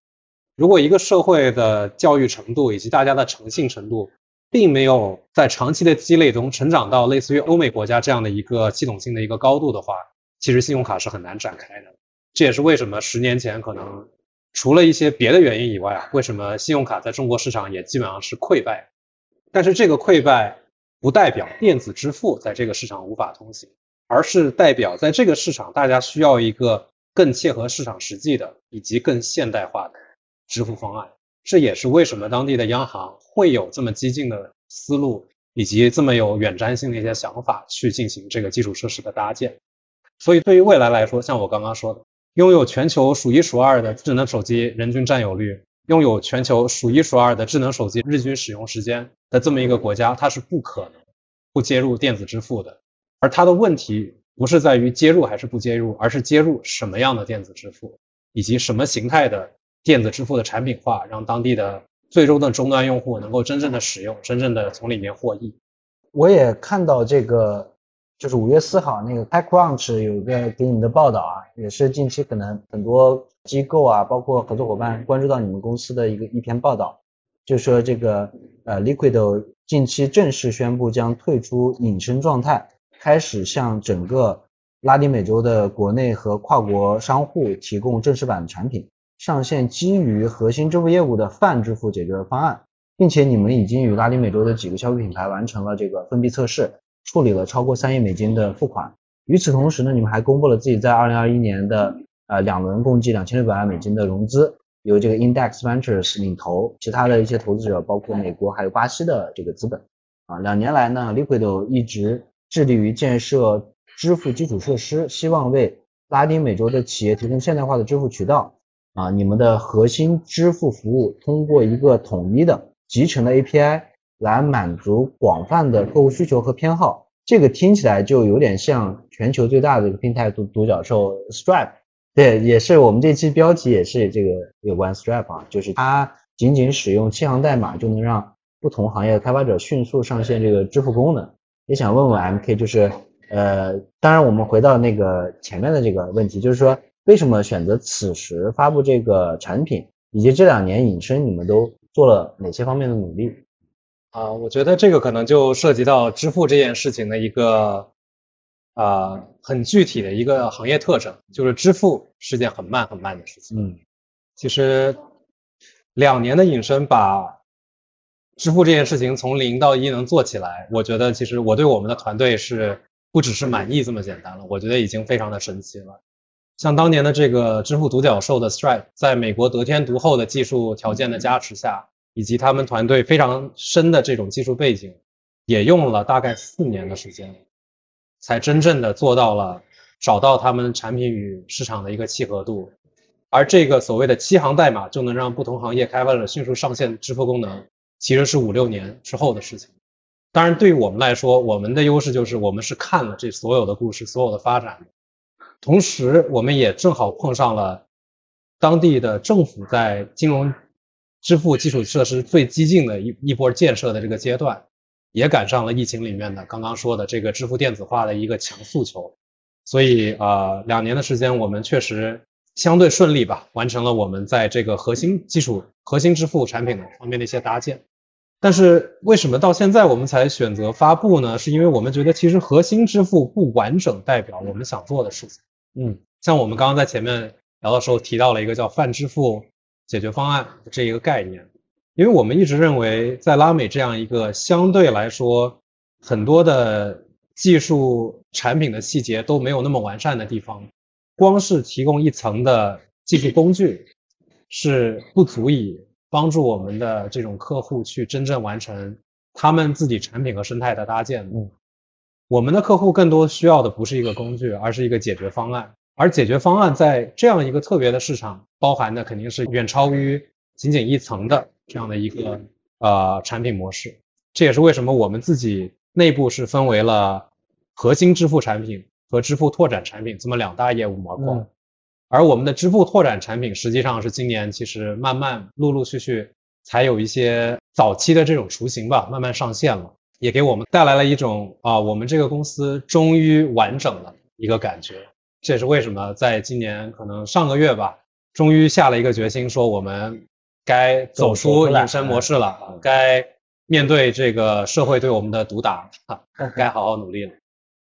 如果一个社会的教育程度以及大家的诚信程度，并没有在长期的积累中成长到类似于欧美国家这样的一个系统性的一个高度的话，其实信用卡是很难展开的。这也是为什么十年前可能除了一些别的原因以外啊，为什么信用卡在中国市场也基本上是溃败。但是这个溃败不代表电子支付在这个市场无法通行，而是代表在这个市场大家需要一个更切合市场实际的以及更现代化的支付方案。这也是为什么当地的央行会有这么激进的思路以及这么有远瞻性的一些想法去进行这个基础设施的搭建。所以对于未来来说，像我刚刚说的，拥有全球数一数二的智能手机人均占有率。拥有全球数一数二的智能手机日均使用时间的这么一个国家，它是不可能不接入电子支付的。而它的问题不是在于接入还是不接入，而是接入什么样的电子支付，以及什么形态的电子支付的产品化，让当地的最终的终端用户能够真正的使用，真正的从里面获益。我也看到这个。就是五月四号那个 TechCrunch 有一个给你们的报道啊，也是近期可能很多机构啊，包括合作伙伴关注到你们公司的一个一篇报道，就说这个呃 Liquid 近期正式宣布将退出隐身状态，开始向整个拉丁美洲的国内和跨国商户提供正式版的产品，上线基于核心支付业务的泛支付解决方案，并且你们已经与拉丁美洲的几个消费品牌完成了这个封闭测试。处理了超过三亿美金的付款。与此同时呢，你们还公布了自己在二零二一年的呃两轮共计两千六百万美金的融资，由这个 Index Ventures 领投，其他的一些投资者包括美国还有巴西的这个资本。啊，两年来呢，Liquido 一直致力于建设支付基础设施，希望为拉丁美洲的企业提供现代化的支付渠道。啊，你们的核心支付服务通过一个统一的集成的 API 来满足广泛的客户需求和偏好。这个听起来就有点像全球最大的一个平台独独角兽 Stripe。对，也是我们这期标题也是这个有关 Stripe 啊，就是它仅仅使用七行代码就能让不同行业的开发者迅速上线这个支付功能。也想问问 MK，就是呃，当然我们回到那个前面的这个问题，就是说为什么选择此时发布这个产品，以及这两年引申你们都做了哪些方面的努力？啊，我觉得这个可能就涉及到支付这件事情的一个。啊，很具体的一个行业特征，就是支付是件很慢很慢的事情。嗯，其实两年的隐身把支付这件事情从零到一能做起来，我觉得其实我对我们的团队是不只是满意这么简单了，我觉得已经非常的神奇了。像当年的这个支付独角兽的 Stripe，在美国得天独厚的技术条件的加持下，以及他们团队非常深的这种技术背景，也用了大概四年的时间。才真正的做到了找到他们产品与市场的一个契合度，而这个所谓的七行代码就能让不同行业开发者迅速上线支付功能，其实是五六年之后的事情。当然，对于我们来说，我们的优势就是我们是看了这所有的故事、所有的发展，同时我们也正好碰上了当地的政府在金融支付基础设施最激进的一一波建设的这个阶段。也赶上了疫情里面的刚刚说的这个支付电子化的一个强诉求，所以啊，两年的时间我们确实相对顺利吧，完成了我们在这个核心基础、核心支付产品的方面的一些搭建。但是为什么到现在我们才选择发布呢？是因为我们觉得其实核心支付不完整代表我们想做的事情。嗯，像我们刚刚在前面聊的时候提到了一个叫泛支付解决方案这一个概念。因为我们一直认为，在拉美这样一个相对来说很多的技术产品的细节都没有那么完善的地方，光是提供一层的技术工具是不足以帮助我们的这种客户去真正完成他们自己产品和生态的搭建。嗯，我们的客户更多需要的不是一个工具，而是一个解决方案。而解决方案在这样一个特别的市场，包含的肯定是远超于仅仅一层的。这样的一个呃产品模式，这也是为什么我们自己内部是分为了核心支付产品和支付拓展产品这么两大业务模块。而我们的支付拓展产品实际上是今年其实慢慢陆陆续续才有一些早期的这种雏形吧，慢慢上线了，也给我们带来了一种啊我们这个公司终于完整了一个感觉。这也是为什么在今年可能上个月吧，终于下了一个决心说我们。该走出隐身模式了，该面对这个社会对我们的毒打，该好好努力了。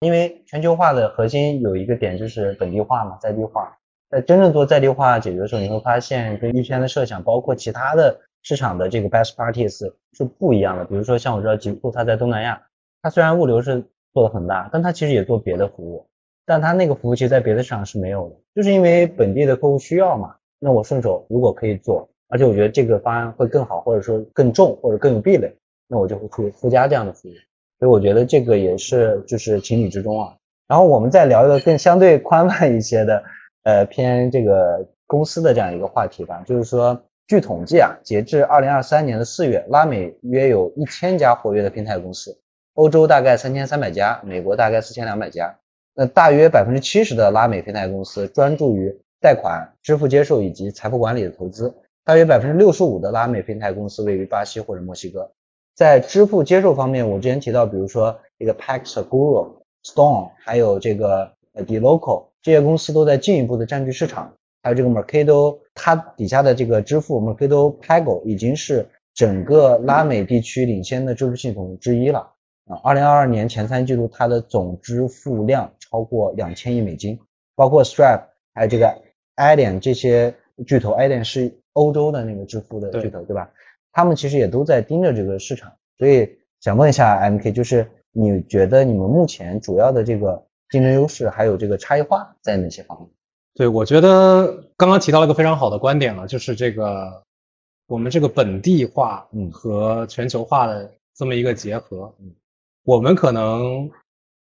因为全球化的核心有一个点就是本地化嘛，在地化。在真正做在地化解决的时候，你会发现跟预先的设想，包括其他的市场的这个 best practice 是不一样的。比如说像我知道极兔，它在东南亚，它虽然物流是做的很大，但它其实也做别的服务，但它那个服务其实在别的市场是没有的，就是因为本地的客户需要嘛。那我顺手如果可以做。而且我觉得这个方案会更好，或者说更重，或者更有壁垒，那我就会附附加这样的服务。所以我觉得这个也是就是情理之中啊。然后我们再聊一个更相对宽泛一些的，呃，偏这个公司的这样一个话题吧。就是说，据统计啊，截至二零二三年的四月，拉美约有一千家活跃的平台公司，欧洲大概三千三百家，美国大概四千两百家。那大约百分之七十的拉美平台公司专注于贷款、支付接受以及财富管理的投资。大约百分之六十五的拉美平台公司位于巴西或者墨西哥。在支付接受方面，我之前提到，比如说这个 PaxGuru、Stone，还有这个呃 DLocal 这些公司都在进一步的占据市场。还有这个 Mercado，它底下的这个支付 Mercado Pago 已经是整个拉美地区领先的支付系统之一了。啊，二零二二年前三季度它的总支付量超过两千亿美金，包括 Stripe，还有这个 Adyen 这些巨头，Adyen 是。欧洲的那个支付的巨头，对吧？他们其实也都在盯着这个市场，所以想问一下 MK，就是你觉得你们目前主要的这个竞争优势还有这个差异化在哪些方面？对，我觉得刚刚提到了一个非常好的观点了，就是这个我们这个本地化和全球化的这么一个结合，嗯我们可能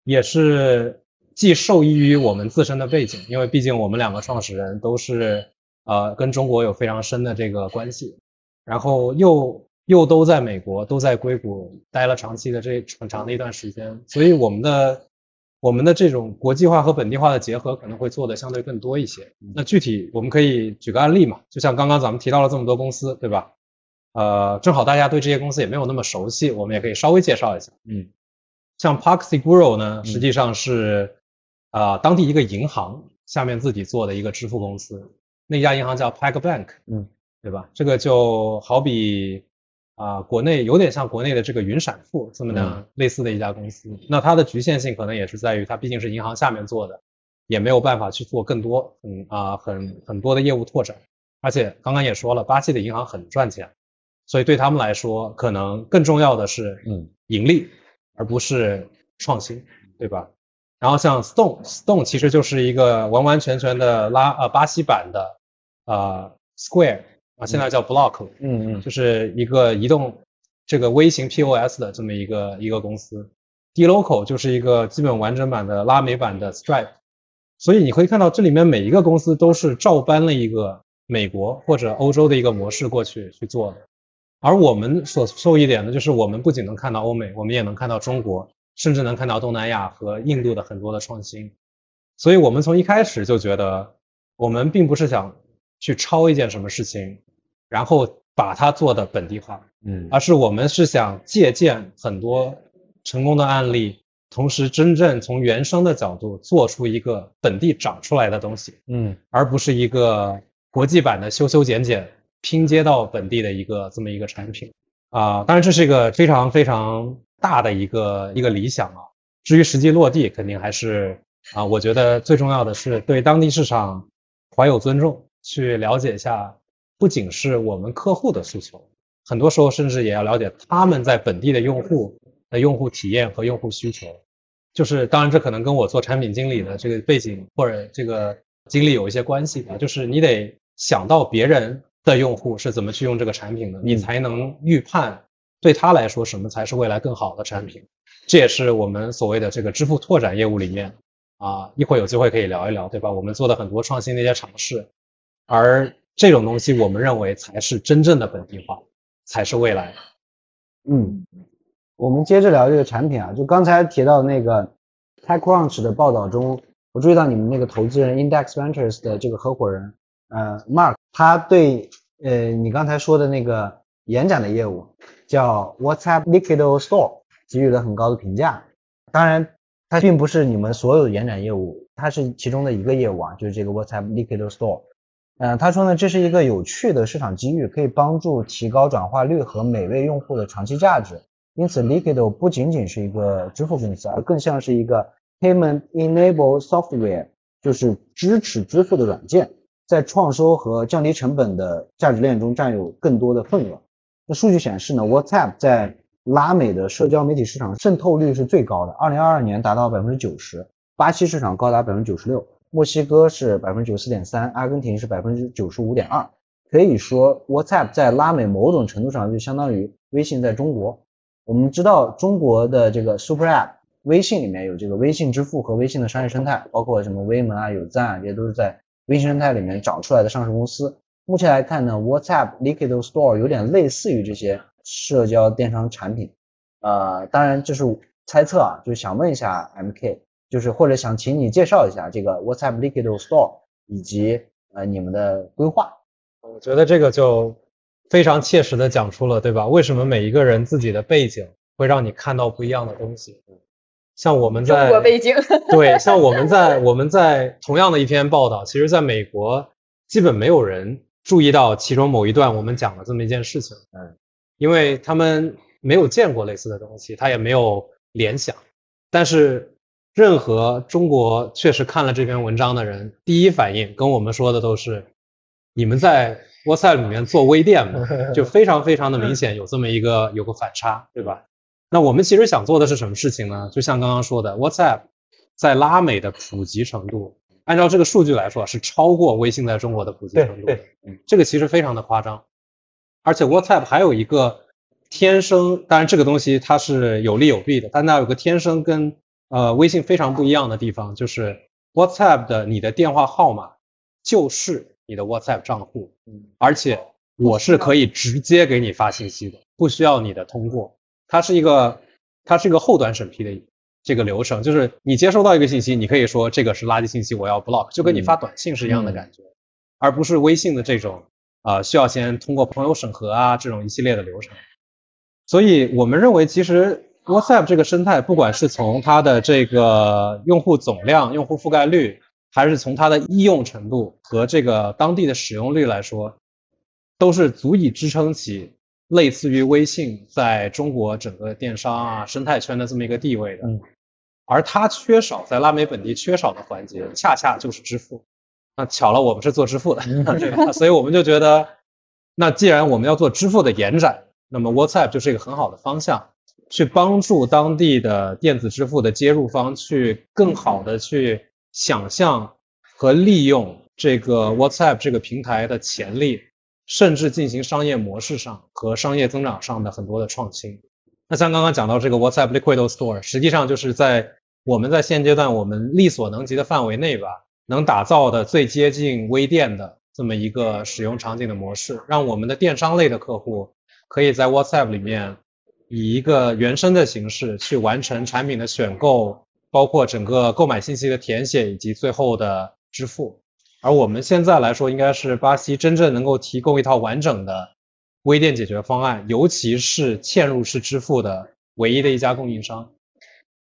也是既受益于我们自身的背景，因为毕竟我们两个创始人都是。呃，跟中国有非常深的这个关系，然后又又都在美国，都在硅谷待了长期的这很长的一段时间，所以我们的我们的这种国际化和本地化的结合可能会做的相对更多一些。那具体我们可以举个案例嘛，就像刚刚咱们提到了这么多公司，对吧？呃，正好大家对这些公司也没有那么熟悉，我们也可以稍微介绍一下。嗯，像 ParkSeguro 呢，实际上是啊、当地一个银行下面自己做的一个支付公司，那家银行叫 PagBank，嗯，对吧？这个就好比啊、国内有点像国内的这个云闪付这么的类似的一家公司。那它的局限性可能也是在于它毕竟是银行下面做的，也没有办法去做更多嗯啊、很很多的业务拓展。而且刚刚也说了，巴西的银行很赚钱，所以对他们来说，可能更重要的是嗯盈利，而不是创新，对吧？然后像 Stone，Stone 其实就是一个完完全全的拉呃巴西版的呃 Square 啊，现在叫 Block，嗯嗯就是一个移动这个微型 POS 的这么一个一个公司。DLocal 就是一个基本完整版的拉美版的 Stripe，所以你会看到这里面每一个公司都是照搬了一个美国或者欧洲的一个模式过去去做的。而我们所受益点呢，就是我们不仅能看到欧美，我们也能看到中国，甚至能看到东南亚和印度的很多的创新。所以我们从一开始就觉得，我们并不是想去抄一件什么事情，然后把它做的本地化，嗯。而是我们是想借鉴很多成功的案例，同时真正从原生的角度做出一个本地长出来的东西，嗯。而不是一个国际版的修修剪剪拼接到本地的一个这么一个产品。啊、当然这是一个非常非常大的一个一个理想啊。至于实际落地，肯定还是啊、我觉得最重要的是对当地市场怀有尊重，去了解一下，不仅是我们客户的诉求，很多时候甚至也要了解他们在本地的用户的用户体验和用户需求。就是当然这可能跟我做产品经理的这个背景或者这个经历有一些关系吧。就是你得想到别人的用户是怎么去用这个产品的，你才能预判对他来说什么才是未来更好的产品。这也是我们所谓的这个支付拓展业务里面啊，一会儿有机会可以聊一聊，对吧？我们做的很多创新的一些尝试，而这种东西我们认为才是真正的本地化，才是未来。嗯，我们接着聊这个产品啊，就刚才提到那个 TechCrunch 的报道中，我注意到你们那个投资人 Index Ventures 的这个合伙人呃 Mark，他对呃你刚才说的那个延展的业务叫 WhatsApp Liquido Store 给予了很高的评价。当然，它并不是你们所有的延展业务，它是其中的一个业务啊，就是这个 WhatsApp Liquido Store。嗯，他说呢，这是一个有趣的市场机遇，可以帮助提高转化率和每位用户的长期价值。因此，Liquid 不仅仅是一个支付公司，而更像是一个 Payment Enable Software，就是支持支付的软件，在创收和降低成本的价值链中占有更多的份额。那数据显示呢，WhatsApp 在拉美的社交媒体市场渗透率是最高的，二零二二年达到百分之九十，巴西市场高达百分之九十六。墨西哥是百分之九十四点三，阿根廷是百分之九十五点二。可以说，WhatsApp 在拉美某种程度上就相当于微信在中国。我们知道中国的这个 Super App，微信里面有这个微信支付和微信的商业生态，包括什么微盟啊、有赞啊，这些都是在微信生态里面长出来的上市公司。目前来看呢，WhatsApp Liquid Store 有点类似于这些社交电商产品。呃，当然这是猜测啊，就是想问一下 MK。就是或者想请你介绍一下这个 WhatsApp Liquido Store 以及呃你们的规划。我觉得这个就非常切实的讲出了，对吧？为什么每一个人自己的背景会让你看到不一样的东西？像我们在中国背景，对，像我们在我们在同样的一篇报道，其实在美国基本没有人注意到其中某一段我们讲了这么一件事情，嗯，因为他们没有见过类似的东西，他也没有联想，但是任何中国确实看了这篇文章的人，第一反应跟我们说的都是，你们在 WhatsApp 里面做微店嘛，<laughs> 就非常非常的明显有这么一个有个反差，对吧？那我们其实想做的是什么事情呢？就像刚刚说的，WhatsApp 在拉美的普及程度，按照这个数据来说是超过微信在中国的普及程度的，嗯，这个其实非常的夸张。而且 WhatsApp 还有一个天生，当然这个东西它是有利有弊的，但它有个天生跟呃微信非常不一样的地方，就是 WhatsApp 的你的电话号码就是你的 WhatsApp 账户，而且我是可以直接给你发信息的，不需要你的通过。它是一个它是一个后端审批的这个流程，就是你接收到一个信息，你可以说这个是垃圾信息，我要 block，就跟你发短信是一样的感觉，而不是微信的这种啊需要先通过朋友审核啊这种一系列的流程。所以我们认为，其实 WhatsApp 这个生态，不管是从它的这个用户总量、用户覆盖率，还是从它的易用程度和这个当地的使用率来说，都是足以支撑起类似于微信在中国整个电商啊生态圈的这么一个地位的。嗯。而它缺少在拉美本地缺少的环节，恰恰就是支付。那巧了，我们是做支付的，<laughs> 对吧？所以我们就觉得，那既然我们要做支付的延展。那么 WhatsApp 就是一个很好的方向，去帮助当地的电子支付的接入方去更好的去想象和利用这个 WhatsApp 这个平台的潜力，甚至进行商业模式上和商业增长上的很多的创新。那像刚刚讲到这个 WhatsApp Liquid Store，实际上就是在我们在现阶段我们力所能及的范围内吧，能打造的最接近微店的这么一个使用场景的模式，让我们的电商类的客户。可以在 WhatsApp 里面以一个原生的形式去完成产品的选购，包括整个购买信息的填写以及最后的支付。而我们现在来说，应该是巴西真正能够提供一套完整的微店解决方案，尤其是嵌入式支付的唯一的一家供应商。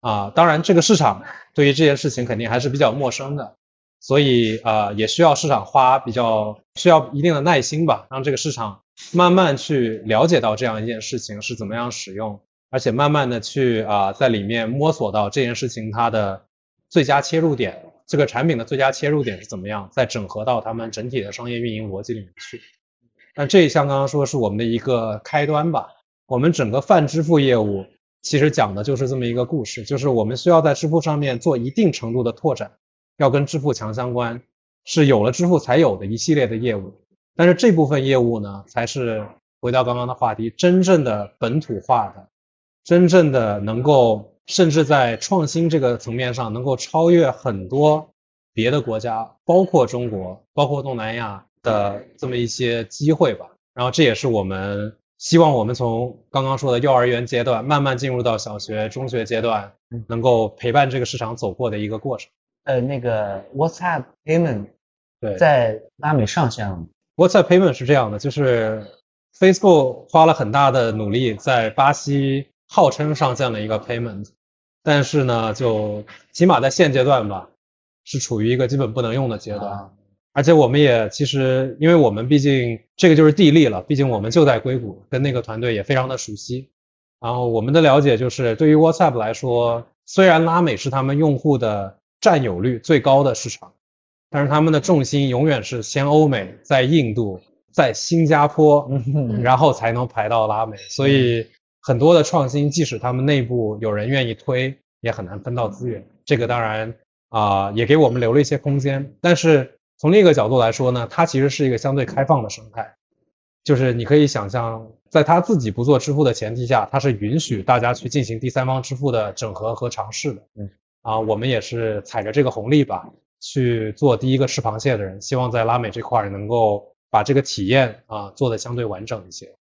啊，当然这个市场对于这件事情肯定还是比较陌生的，所以啊也需要市场花比较需要一定的耐心吧，让这个市场。慢慢去了解到这样一件事情是怎么样使用，而且慢慢的去啊在里面摸索到这件事情它的最佳切入点，这个产品的最佳切入点是怎么样，再整合到他们整体的商业运营逻辑里面去。那这一项刚刚说是我们的一个开端吧，我们整个泛支付业务其实讲的就是这么一个故事，就是我们需要在支付上面做一定程度的拓展，要跟支付强相关，是有了支付才有的一系列的业务。但是这部分业务呢，才是回到刚刚的话题，真正的本土化的，真正的能够甚至在创新这个层面上能够超越很多别的国家，包括中国，包括东南亚的这么一些机会吧。然后这也是我们希望我们从刚刚说的幼儿园阶段慢慢进入到小学、中学阶段，能够陪伴这个市场走过的一个过程。呃，那个 WhatsApp Payment 对在拉美上线了吗？WhatsApp Payment 是这样的，就是 Facebook 花了很大的努力在巴西号称上线了一个 Payment，但是呢，就起码在现阶段吧，是处于一个基本不能用的阶段。而且我们也其实，因为我们毕竟这个就是地利了，毕竟我们就在硅谷，跟那个团队也非常的熟悉。然后我们的了解就是，对于 WhatsApp 来说，虽然拉美是他们用户的占有率最高的市场。但是他们的重心永远是先欧美，在印度，在新加坡，然后才能排到拉美。所以很多的创新，即使他们内部有人愿意推，也很难分到资源。这个当然啊，也给我们留了一些空间。但是从另一个角度来说呢，它其实是一个相对开放的生态，就是你可以想象，在他自己不做支付的前提下，它是允许大家去进行第三方支付的整合和尝试的。嗯，啊，我们也是踩着这个红利吧。去做第一个吃螃蟹的人，希望在拉美这块能够把这个体验啊做的相对完整一些。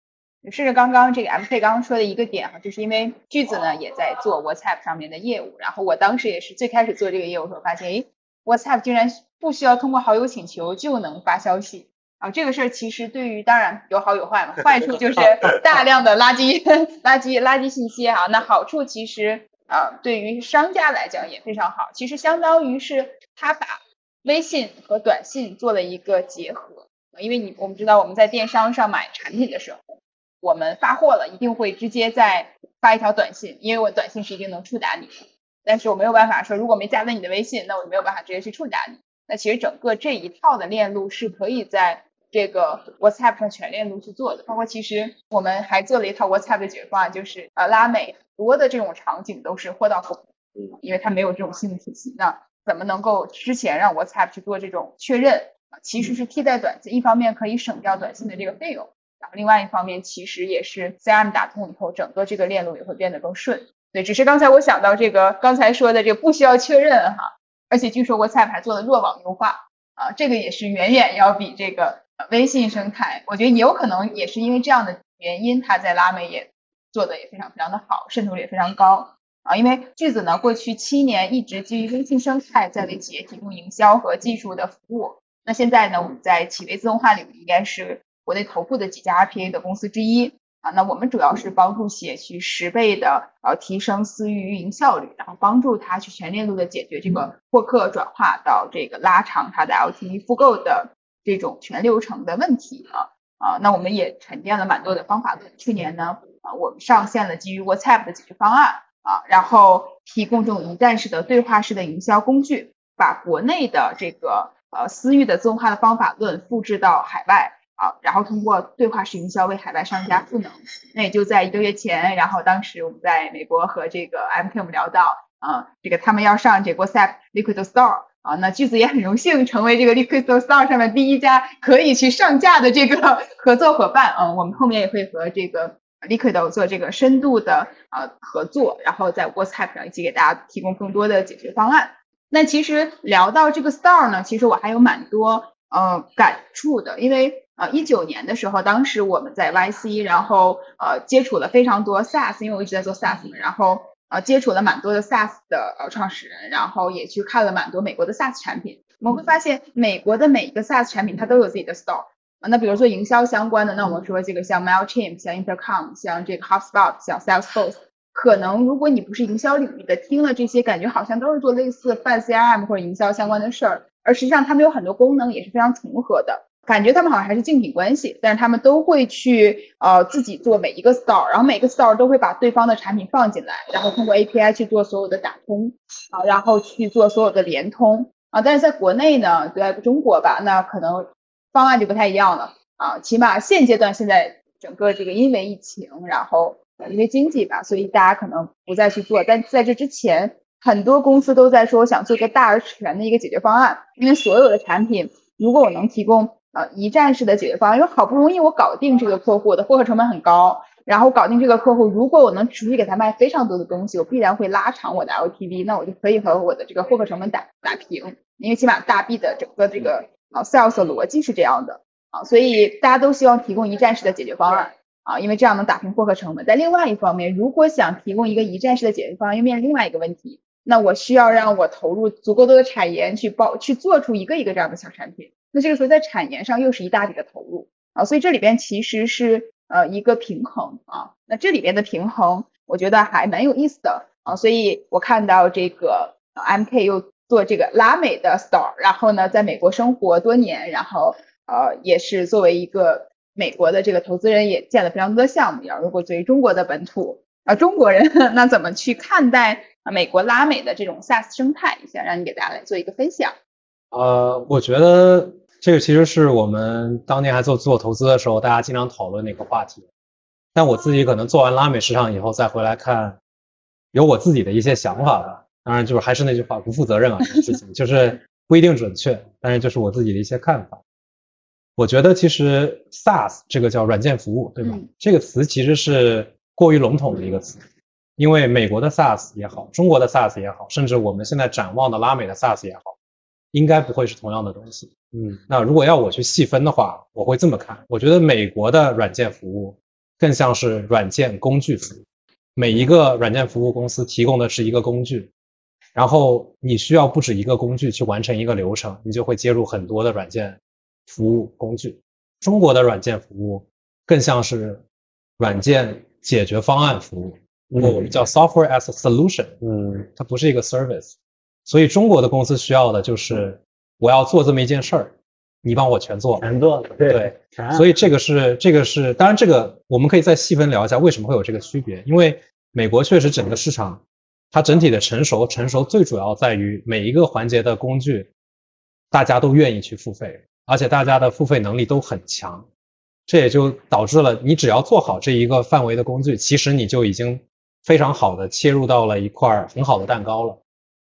顺着刚刚这个 M K 刚刚说的一个点哈，就是因为句子呢也在做 WhatsApp 上面的业务，然后我当时也是最开始做这个业务时候发现，诶 WhatsApp 竟然不需要通过好友请求就能发消息啊，这个事儿其实对于当然有好有坏嘛，<laughs> 坏处就是大量的垃圾 <laughs> 垃圾垃圾信息哈，那好处其实。啊，对于商家来讲也非常好。其实相当于是他把微信和短信做了一个结合。因为你我们知道我们在电商上买产品的时候，我们发货了一定会直接在发一条短信，因为我短信是一定能触达你的。但是我没有办法说，如果没加了你的微信，那我就没有办法直接去触达你。那其实整个这一套的链路是可以在这个 WhatsApp 上全链路去做的。包括其实我们还做了一套 WhatsApp 的解决方案，就是呃拉美。多的这种场景都是货到付款，因为它没有这种信用体系。那怎么能够之前让 WhatsApp 去做这种确认啊？其实是替代短信，一方面可以省掉短信的这个费用，然后另外一方面其实也是 CRM 打通以后，整个这个链路也会变得更顺。对，只是刚才我想到这个刚才说的这个不需要确认哈，而且据说 WhatsApp 还做了弱网优化啊，这个也是远远要比这个微信生态，我觉得也有可能也是因为这样的原因，它在拉美也做的也非常非常的好，渗透率也非常高啊。因为句子呢过去七年一直基于微信生态在为企业提供营销和技术的服务，那现在呢我们在企微自动化领域应该是国内头部的几家 RPA 的公司之一。啊，那我们主要是帮助企业去十倍的呃提升私域运营效率，然后帮助他去全链路的解决这个获客转化到这个拉长它的 LTV 复购的这种全流程的问题啊啊，那我们也沉淀了蛮多的方法论。去年呢，啊我们上线了基于 WhatsApp 的解决方案啊，然后提供这种一站式的对话式的营销工具，把国内的这个呃私域的自动化的方法论复制到海外。啊，然后通过对话式营销为海外商家赋能，那也就在一个月前，然后当时我们在美国和这个 MK 我们聊到，啊，这个他们要上这个 WhatsApp Liquid Store，啊，那句子也很荣幸成为这个 Liquid Store 上面第一家可以去上架的这个合作伙伴，嗯，我们后面也会和这个 Liquid 做这个深度的呃合作，然后在 WhatsApp 上一起给大家提供更多的解决方案。那其实聊到这个 Store 呢，其实我还有蛮多呃感触的，因为。呃，一九年的时候，当时我们在 YC，然后呃接触了非常多 SaaS，因为我一直在做 SaaS 嘛，然后呃接触了蛮多的 SaaS 的呃创始人，然后也去看了蛮多美国的 SaaS 产品。我们会发现，美国的每一个 SaaS 产品它都有自己的 store。啊，那比如说营销相关的，那我们说这个像 Mailchimp、像 Intercom、像这个 HubSpot、像 Salesforce，可能如果你不是营销领域的，听了这些感觉好像都是做类似泛 CRM 或者营销相关的事儿，而实际上他们有很多功能也是非常重合的。感觉他们好像还是竞品关系，但是他们都会去呃自己做每一个 store，然后每个 store 都会把对方的产品放进来，然后通过 API 去做所有的打通啊，然后去做所有的联通啊。但是在国内呢，在中国吧，那可能方案就不太一样了啊。起码现阶段现在整个这个因为疫情，然后因为经济吧，所以大家可能不再去做。但在这之前，很多公司都在说想做一个大而全的一个解决方案，因为所有的产品如果我能提供。呃，一站式的解决方案，因为好不容易我搞定这个客户的获客成本很高，然后搞定这个客户，如果我能持续给他卖非常多的东西，我必然会拉长我的 LTV，那我就可以和我的这个获客成本打打平，因为起码大 B 的整个这个啊 sales 的逻辑是这样的啊，所以大家都希望提供一站式的解决方案啊，因为这样能打平获客成本。在另外一方面，如果想提供一个一站式的解决方案，又面临另外一个问题，那我需要让我投入足够多的产研去包去做出一个一个这样的小产品。那这个时候在产研上又是一大笔的投入啊，所以这里边其实是呃一个平衡啊。那这里边的平衡，我觉得还蛮有意思的啊。所以我看到这个 MK 又做这个拉美的 store，然后呢在美国生活多年，然后呃也是作为一个美国的这个投资人，也建了非常多的项目。要如果作为中国的本土啊中国人，<laughs> 那怎么去看待美国拉美的这种 SaaS 生态？想让你给大家来做一个分享。呃，我觉得这个其实是我们当年还做做投资的时候，大家经常讨论的一个话题。但我自己可能做完拉美市场以后再回来看，有我自己的一些想法吧。当然就是还是那句话，不负责任啊，这个事情就是不一定准确，但是就是我自己的一些看法。我觉得其实 SaaS 这个叫软件服务，对吧？这个词其实是过于笼统的一个词，因为美国的 SaaS 也好，中国的 SaaS 也好，甚至我们现在展望的拉美的 SaaS 也好。应该不会是同样的东西。嗯，那如果要我去细分的话，我会这么看。我觉得美国的软件服务更像是软件工具服务，每一个软件服务公司提供的是一个工具，然后你需要不止一个工具去完成一个流程，你就会接入很多的软件服务工具。中国的软件服务更像是软件解决方案服务，我们叫 software as a solution。嗯，它不是一个 service。所以中国的公司需要的就是我要做这么一件事儿，你帮我全做，全做对，所以这个是这个是，当然这个我们可以再细分聊一下为什么会有这个区别，因为美国确实整个市场它整体的成熟成熟最主要在于每一个环节的工具大家都愿意去付费，而且大家的付费能力都很强，这也就导致了你只要做好这一个范围的工具，其实你就已经非常好的切入到了一块很好的蛋糕了。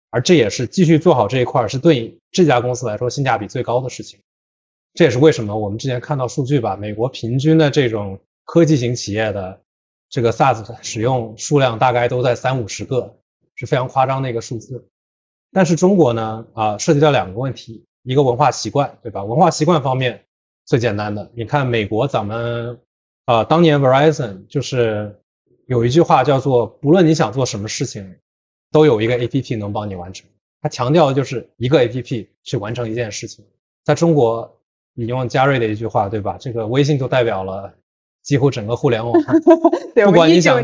而这也是继续做好这一块，是对这家公司来说性价比最高的事情。这也是为什么我们之前看到数据吧，美国平均的这种科技型企业的这个 SaaS 使用数量大概都在三五十个，是非常夸张的一个数字。但是中国呢，啊，涉及到两个问题，一个文化习惯，对吧？文化习惯方面最简单的，你看美国咱们啊当年 Verizon 就是有一句话叫做不论你想做什么事情，都有一个 APP 能帮你完成。它强调的就是一个 APP 去完成一件事情。在中国，引用嘉瑞的一句话，对吧？这个微信就代表了几乎整个互联网。<laughs> 不管你想，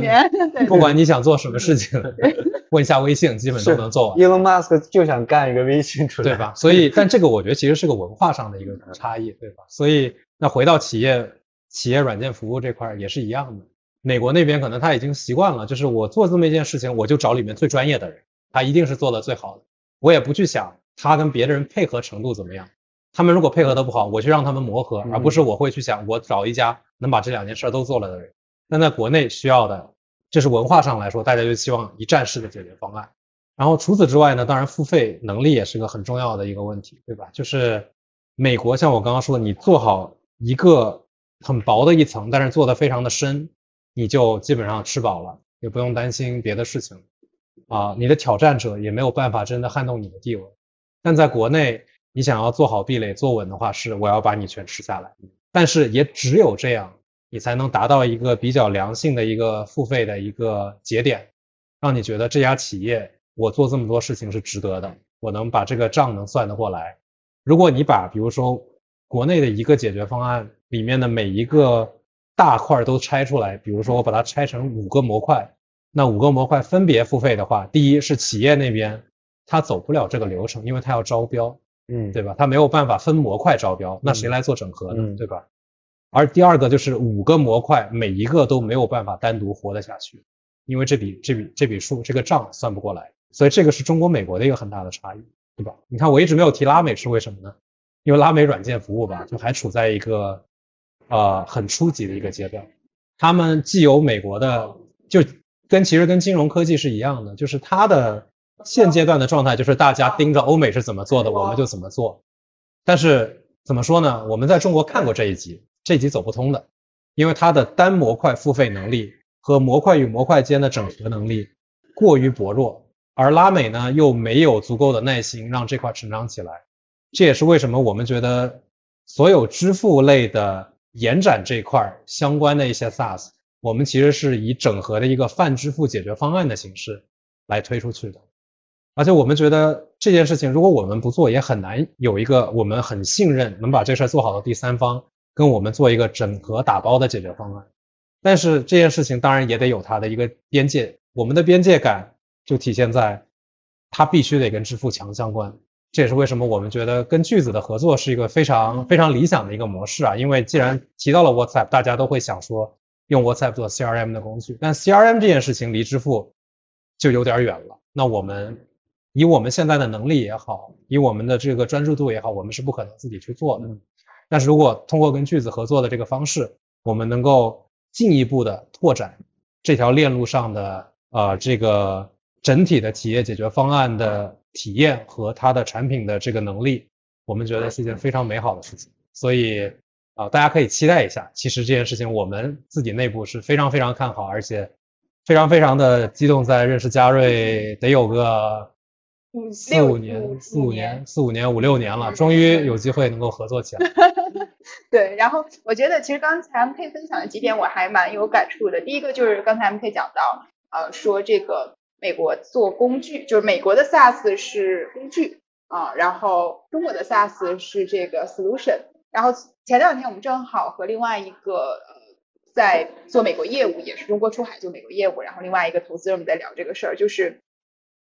不管你想做什么事情，<laughs> 问一下微信，基本都能做完。Elon Musk 就想干一个微信出来，对吧？所以，但这个我觉得其实是个文化上的一个 <laughs> 差异，对吧？所以，那回到企业企业软件服务这块也是一样的。美国那边可能他已经习惯了，就是我做这么一件事情，我就找里面最专业的人，他一定是做的最好的。我也不去想他跟别的人配合程度怎么样，他们如果配合的不好，我去让他们磨合，而不是我会去想我找一家能把这两件事都做了的人。那在国内需要的，这是文化上来说，大家就希望一站式的解决方案。然后除此之外呢，当然付费能力也是个很重要的一个问题，对吧？就是美国像我刚刚说的，你做好一个很薄的一层，但是做的非常的深，你就基本上吃饱了，也不用担心别的事情。啊，你的挑战者也没有办法真的撼动你的地位。但在国内，你想要做好壁垒、做稳的话，是我要把你全吃下来。但是也只有这样，你才能达到一个比较良性的一个付费的一个节点，让你觉得这家企业我做这么多事情是值得的，我能把这个账能算得过来。如果你把比如说国内的一个解决方案里面的每一个大块都拆出来，比如说我把它拆成五个模块。那五个模块分别付费的话，第一是企业那边他走不了这个流程，因为他要招标，嗯，对吧？他没有办法分模块招标，那谁来做整合呢？对吧？而第二个就是五个模块每一个都没有办法单独活得下去，因为这笔这笔这笔数这个账算不过来，所以这个是中国美国的一个很大的差异，对吧？你看我一直没有提拉美是为什么呢？因为拉美软件服务吧，就还处在一个呃很初级的一个阶段，他们既有美国的就。跟其实跟金融科技是一样的，就是它的现阶段的状态就是大家盯着欧美是怎么做的，我们就怎么做。但是怎么说呢？我们在中国看过这一集，这集走不通的，因为它的单模块付费能力和模块与模块间的整合能力过于薄弱，而拉美呢又没有足够的耐心让这块成长起来。这也是为什么我们觉得所有支付类的延展这块相关的一些 SaaS。我们其实是以整合的一个泛支付解决方案的形式来推出去的，而且我们觉得这件事情如果我们不做，也很难有一个我们很信任能把这事儿做好的第三方跟我们做一个整合打包的解决方案。但是这件事情当然也得有它的一个边界，我们的边界感就体现在它必须得跟支付强相关。这也是为什么我们觉得跟句子的合作是一个非常非常理想的一个模式啊，因为既然提到了 WhatsApp，大家都会想说。用 WhatsApp 做 CRM 的工具，但 CRM 这件事情离支付就有点远了。那我们以我们现在的能力也好，以我们的这个专注度也好，我们是不可能自己去做的。但是如果通过跟句子合作的这个方式，我们能够进一步的拓展这条链路上的呃这个整体的企业解决方案的体验和它的产品的这个能力，我们觉得是一件非常美好的事情。所以。啊，大家可以期待一下。其实这件事情我们自己内部是非常非常看好，而且非常非常的激动。在认识嘉瑞得有个四五年、四五年、四五年、五六年了，终于有机会能够合作起来。<laughs> 对，然后我觉得其实刚才 M K 分享的几点我还蛮有感触的。第一个就是刚才 M K 讲到，呃，说这个美国做工具，就是美国的 SaaS 是工具啊，然后中国的 SaaS 是这个 solution，然后。前两天我们正好和另外一个呃在做美国业务，也是中国出海做美国业务，然后另外一个投资人我们在聊这个事儿，就是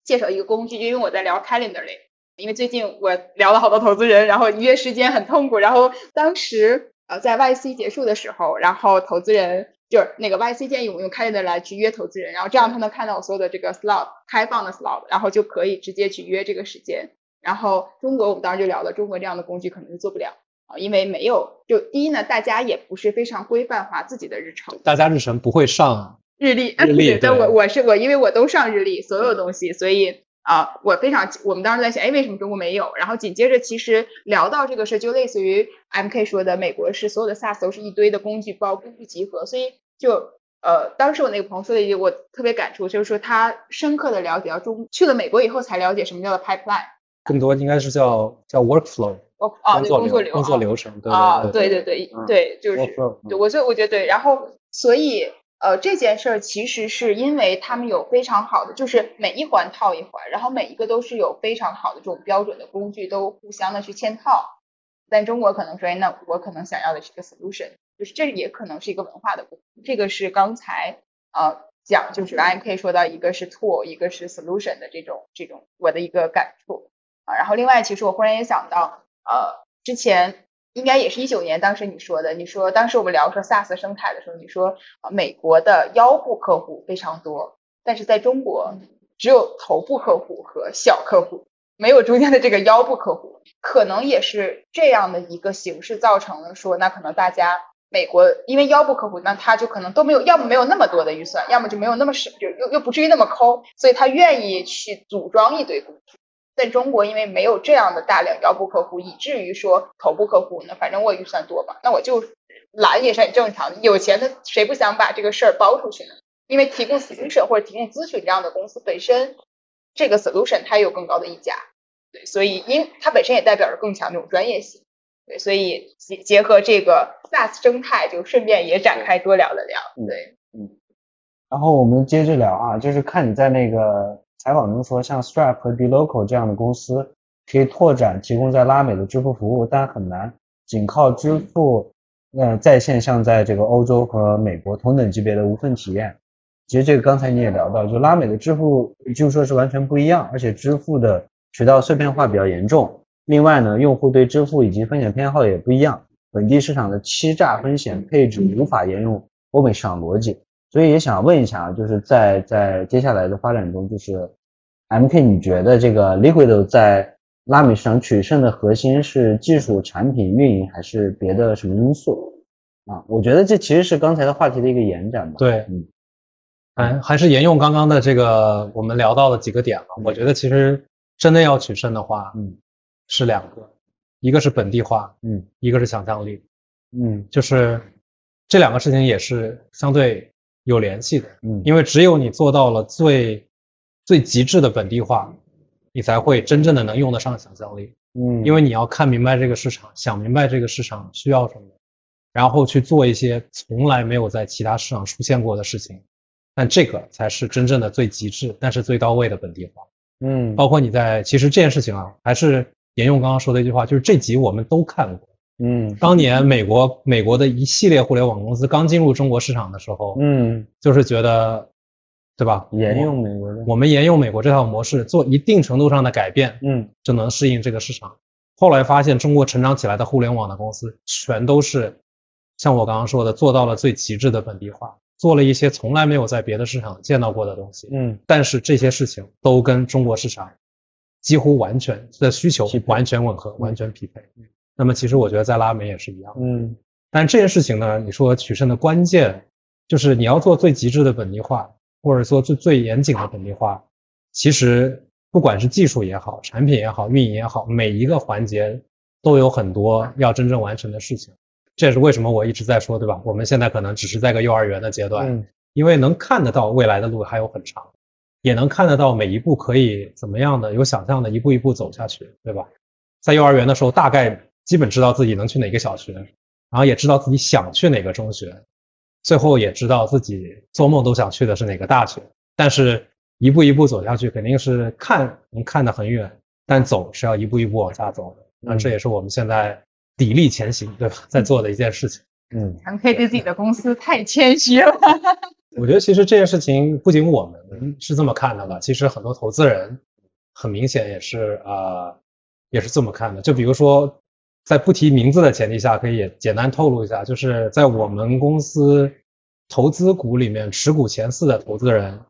介绍一个工具，因为我在聊 Calendly，因为最近我聊了好多投资人，然后约时间很痛苦，然后当时呃在 YC 结束的时候，然后投资人就是那个 YC 建议我用 Calendly 来去约投资人，然后这样他能看到我所有的这个 slot 开放的 slot，然后就可以直接去约这个时间。然后中国我们当时就聊了，中国这样的工具可能是做不了。啊，因为没有，就第一呢，大家也不是非常规范化自己的日程，大家日程不会上日历，日历，对，我我是我，因为我都上日历，所有东西，所以啊，我非常，我们当时在想，哎，为什么中国没有？然后紧接着其实聊到这个事，就类似于 M K 说的，美国是所有的 SaaS 都是一堆的工具包，工具集合，所以就呃，当时我那个朋友说的一句，我特别感触，就是说他深刻的了解到中去了美国以后才了解什么叫做 pipeline。更多应该是叫叫 workflow，我啊，对，工作流工作流程，对啊，对对对对，就是，对，我就我觉得对，然后所以呃这件事儿其实是因为他们有非常好的，就是每一环套一环，然后每一个都是有非常好的这种标准的工具，都互相的去嵌套。但中国可能说，哎，那我可能想要的是一个 solution，就是这也可能是一个文化的不同。这个是刚才呃讲，就是 I M K 说到一个是 tool，一个是 solution 的这种这种我的一个感触啊。然后另外，其实我忽然也想到，呃，之前应该也是一九年，当时你说的，你说当时我们聊说 SaaS 生态的时候，你说啊美国的腰部客户非常多，但是在中国只有头部客户和小客户，没有中间的这个腰部客户，可能也是这样的一个形式造成了说，那可能大家。美国因为腰部客户，那他就可能都没有，要么没有那么多的预算，要么就没有那么少，就又又不至于那么抠，所以他愿意去组装一堆工具。在中国，因为没有这样的大量腰部客户，以至于说头部客户呢，反正我预算多嘛，那我就懒也是很正常的。有钱的谁不想把这个事儿包出去呢？因为提供 solution 或者提供咨询这样的公司本身，这个 solution 它有更高的溢价，对，所以因它本身也代表着更强这种专业性。对，所以结结合这个 SaaS 生态，就顺便也展开多聊了聊。对，嗯，然后我们接着聊啊，就是看你在那个采访中说，像 Stripe 和 dLocal 这样的公司可以拓展提供在拉美的支付服务，但很难仅靠支付呃在线，像在这个欧洲和美国同等级别的无缝体验。其实这个刚才你也聊到，就拉美的支付就说是完全不一样，而且支付的渠道碎片化比较严重。另外呢，用户对支付以及风险偏好也不一样，本地市场的欺诈风险配置无法沿用欧美市场逻辑，所以也想问一下啊，就是在在接下来的发展中，就是 M K，你觉得这个 Liquid 在拉美市场取胜的核心是技术、产品、运营，还是别的什么因素啊？我觉得这其实是刚才的话题的一个延展吧。对，嗯，还还是沿用刚刚的这个我们聊到的几个点吧。我觉得其实真的要取胜的话，嗯。是两个，一个是本地化，嗯，一个是想象力，嗯，就是这两个事情也是相对有联系的，嗯，因为只有你做到了最最极致的本地化，你才会真正的能用得上想象力，嗯，因为你要看明白这个市场，想明白这个市场需要什么，然后去做一些从来没有在其他市场出现过的事情，但这个才是真正的最极致，但是最到位的本地化，嗯，包括你在其实这件事情啊，还是。沿用刚刚说的一句话，就是这集我们都看过。嗯，当年美国美国的一系列互联网公司刚进入中国市场的时候，嗯，就是觉得，对吧？沿用美国的，我们沿用美国这套模式，做一定程度上的改变，嗯，就能适应这个市场。后来发现，中国成长起来的互联网的公司，全都是像我刚刚说的，做到了最极致的本地化，做了一些从来没有在别的市场见到过的东西。嗯，但是这些事情都跟中国市场。几乎完全的需求完全吻合，完全匹配。那么其实我觉得在拉美也是一样。嗯，但这件事情呢，你说取胜的关键就是你要做最极致的本地化，或者说最最严谨的本地化。其实不管是技术也好，产品也好，运营也好，每一个环节都有很多要真正完成的事情。这也是为什么我一直在说，对吧？我们现在可能只是在个幼儿园的阶段，因为能看得到未来的路还有很长。也能看得到每一步可以怎么样的，有想象的一步一步走下去，对吧？在幼儿园的时候，大概基本知道自己能去哪个小学，然后也知道自己想去哪个中学，最后也知道自己做梦都想去的是哪个大学。但是一步一步走下去，肯定是看能看得很远，但走是要一步一步往下走的。那这也是我们现在砥砺前行，对吧？在做的一件事情。嗯，咱可以对自己的公司太谦虚了。我觉得其实这件事情不仅我们是这么看的吧，其实很多投资人很明显也是啊，也是这么看的。就比如说，在不提名字的前提下，可以简单透露一下，就是在我们公司投资股里面持股前四的投资人，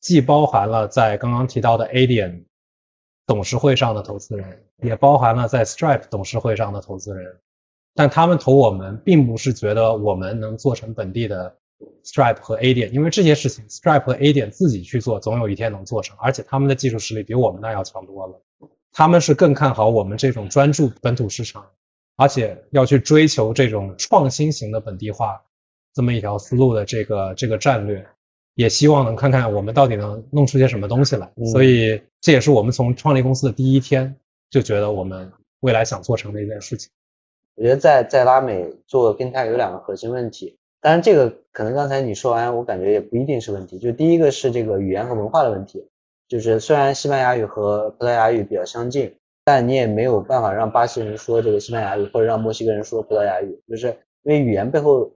既包含了在刚刚提到的 A 点董事会上的投资人，也包含了在 Stripe 董事会上的投资人，但他们投我们，并不是觉得我们能做成本地的。Stripe 和 A 点，因为这些事情，Stripe 和 A 点自己去做，总有一天能做成，而且他们的技术实力比我们那要强多了。他们是更看好我们这种专注本土市场，而且要去追求这种创新型的本地化这么一条思路的这个这个战略。也希望能看看我们到底能弄出些什么东西来。所以这也是我们从创立公司的第一天就觉得我们未来想做成的一件事情。我觉得在在拉美做 FinTech 有两个核心问题，当然这个可能刚才你说完，我感觉也不一定是问题。就第一个是这个语言和文化的问题，就是虽然西班牙语和葡萄牙语比较相近，但你也没有办法让巴西人说这个西班牙语，或者让墨西哥人说葡萄牙语，就是因为语言背后。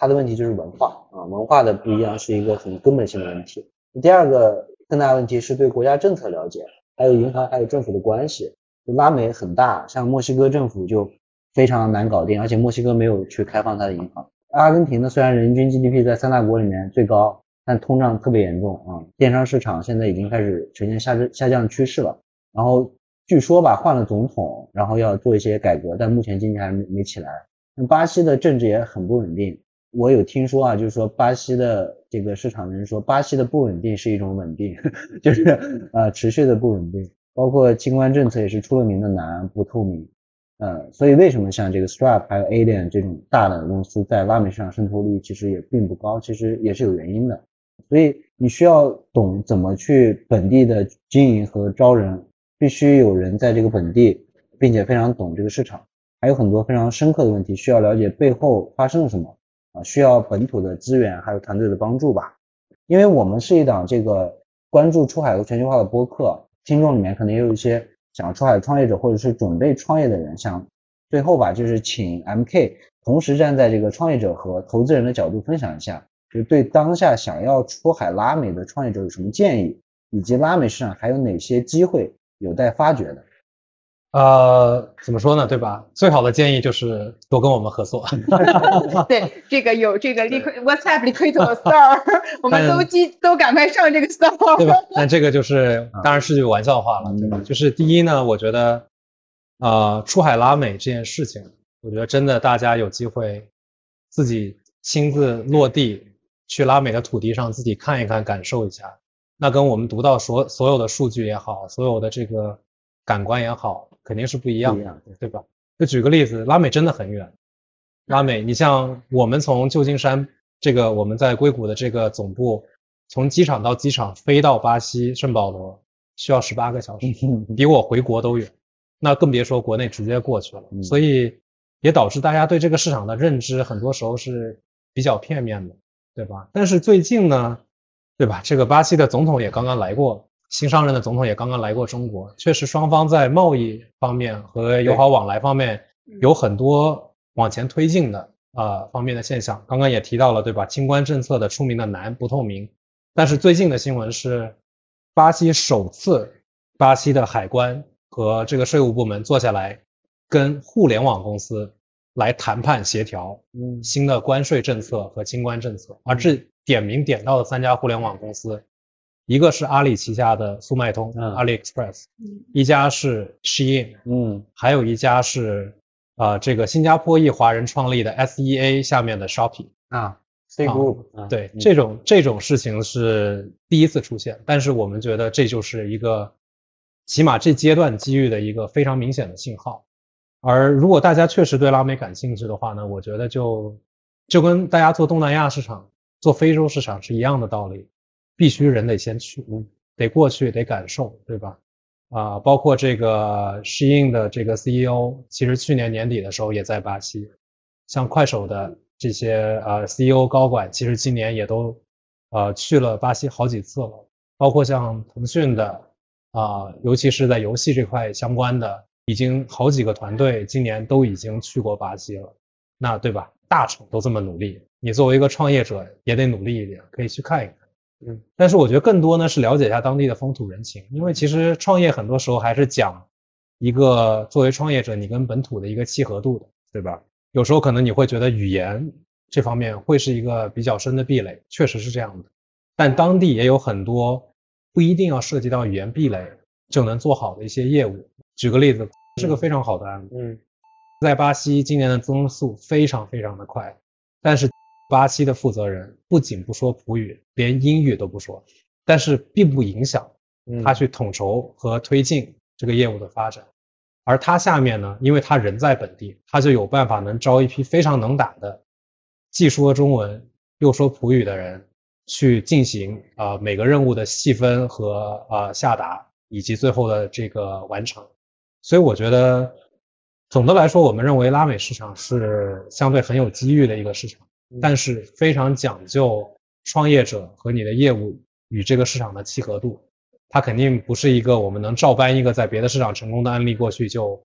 它的问题就是文化啊，文化的不一样是一个很根本性的问题。第二个更大问题是对国家政策了解，还有银行还有政府的关系。拉美很大，像墨西哥政府就非常难搞定，而且墨西哥没有去开放它的银行。阿根廷呢，虽然人均 GDP 在三大国里面最高，但通胀特别严重啊，电商市场现在已经开始呈现下降下降趋势了。然后据说吧，换了总统，然后要做一些改革，但目前经济还没没起来。那巴西的政治也很不稳定。我有听说啊，就是说巴西的这个市场人说，巴西的不稳定是一种稳定，<laughs> 就是呃持续的不稳定，包括清关政策也是出了名的难不透明，呃，所以为什么像这个 Stripe 还有 Alien 这种大的公司在拉美市场渗透率其实也并不高，其实也是有原因的。所以你需要懂怎么去本地的经营和招人，必须有人在这个本地，并且非常懂这个市场，还有很多非常深刻的问题需要了解背后发生了什么啊。需要本土的资源还有团队的帮助吧，因为我们是一档这个关注出海和全球化的播客，听众里面可能也有一些想出海创业者或者是准备创业的人，想最后吧，就是请 MK 同时站在这个创业者和投资人的角度分享一下，就对当下想要出海拉美的创业者有什么建议，以及拉美市场还有哪些机会有待发掘的。呃，怎么说呢，对吧？最好的建议就是多跟我们合作。<laughs> <laughs> 对，这个有这个 WhatsApp Liquid <laughs> Store，我们都积都赶快上这个 Store，对吧？但这个就是当然是句玩笑话了，对吧？就是第一呢，我觉得呃，出海拉美这件事情，我觉得真的大家有机会自己亲自落地去拉美的土地上自己看一看，感受一下，那跟我们读到所所有的数据也好，所有的这个感官也好。肯定是不一样的，对吧？就举个例子，拉美真的很远。拉美，你像我们从旧金山这个我们在硅谷的这个总部，从机场到机场飞到巴西圣保罗需要十八个小时，比我回国都远。那更别说国内直接过去了。所以也导致大家对这个市场的认知很多时候是比较片面的，对吧？但是最近呢，对吧？这个巴西的总统也刚刚来过。新上任的总统也刚刚来过中国，确实双方在贸易方面和友好往来方面有很多往前推进的啊方面的现象。刚刚也提到了，对吧？清关政策的出名的难不透明，但是最近的新闻是，巴西首次巴西的海关和这个税务部门坐下来跟互联网公司来谈判协调新的关税政策和清关政策，而这点名点到的三家互联网公司。一个是阿里旗下的速卖通，嗯。阿里 express 一家是 Shein，嗯，还有一家是啊这个新加坡裔华人创立的 SEA 下面的 Shopping 啊，C Group，对，这种这种事情是第一次出现，但是我们觉得这就是一个起码这阶段机遇的一个非常明显的信号。而如果大家确实对拉美感兴趣的话呢，我觉得就就跟大家做东南亚市场、做非洲市场是一样的道理。必须人得先去，得过去，得感受，对吧？啊，包括这个适应的这个 CEO，其实去年年底的时候也在巴西。像快手的这些呃 CEO 高管，其实今年也都呃去了巴西好几次了。包括像腾讯的啊，尤其是在游戏这块相关的，已经好几个团队今年都已经去过巴西了。那对吧？大厂都这么努力，你作为一个创业者也得努力一点，可以去看一看。嗯，但是我觉得更多呢是了解一下当地的风土人情，因为其实创业很多时候还是讲一个作为创业者你跟本土的一个契合度的，对吧？有时候可能你会觉得语言这方面会是一个比较深的壁垒，确实是这样的。但当地也有很多不一定要涉及到语言壁垒就能做好的一些业务。举个例子，是个非常好的案例。嗯，在巴西今年的增速非常非常的快，但是。巴西的负责人不仅不说葡语，连英语都不说，但是并不影响他去统筹和推进这个业务的发展。而他下面呢，因为他人在本地，他就有办法能招一批非常能打的，既说中文又说葡语的人，去进行啊每个任务的细分和啊下达，以及最后的这个完成。所以我觉得总的来说，我们认为拉美市场是相对很有机遇的一个市场，但是非常讲究创业者和你的业务与这个市场的契合度。它肯定不是一个我们能照搬一个在别的市场成功的案例过去就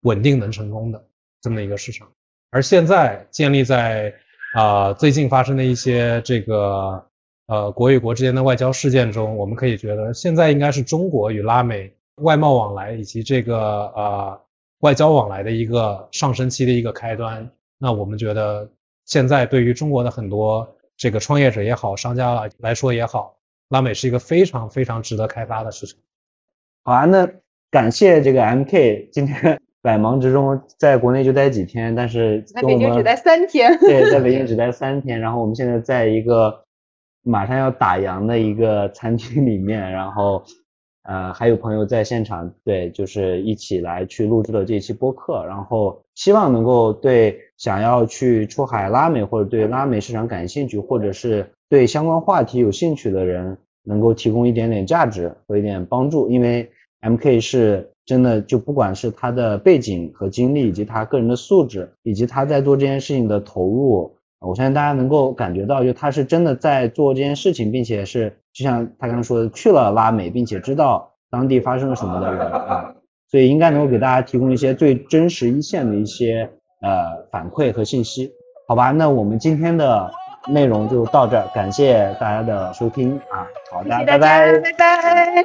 稳定能成功的这么一个市场。而现在建立在啊最近发生的一些这个呃国与国之间的外交事件中，我们可以觉得现在应该是中国与拉美外贸往来以及这个呃外交往来的一个上升期的一个开端。那我们觉得现在对于中国的很多这个创业者也好，商家来来说也好。拉美是一个非常非常值得开发的市场。好啊，那感谢这个 MK 今天 <laughs> 百忙之中在国内就待几天，但是在北京只待三天。对，在北京 <laughs> 只待三天。然后我们现在在一个马上要打烊的一个餐厅里面，然后呃还有朋友在现场，对，就是一起来去录制的这期播客。然后希望能够对想要去出海拉美或者对拉美市场感兴趣，或者是。对相关话题有兴趣的人，能够提供一点点价值和一点帮助，因为 M K 是真的，就不管是他的背景和经历，以及他个人的素质，以及他在做这件事情的投入，我相信大家能够感觉到，就他是真的在做这件事情，并且是就像他刚刚说的，去了拉美，并且知道当地发生了什么的人啊，所以应该能够给大家提供一些最真实一线的一些呃反馈和信息，好吧？那我们今天的。内容就到这儿，感谢大家的收听啊！好的，拜拜，拜拜。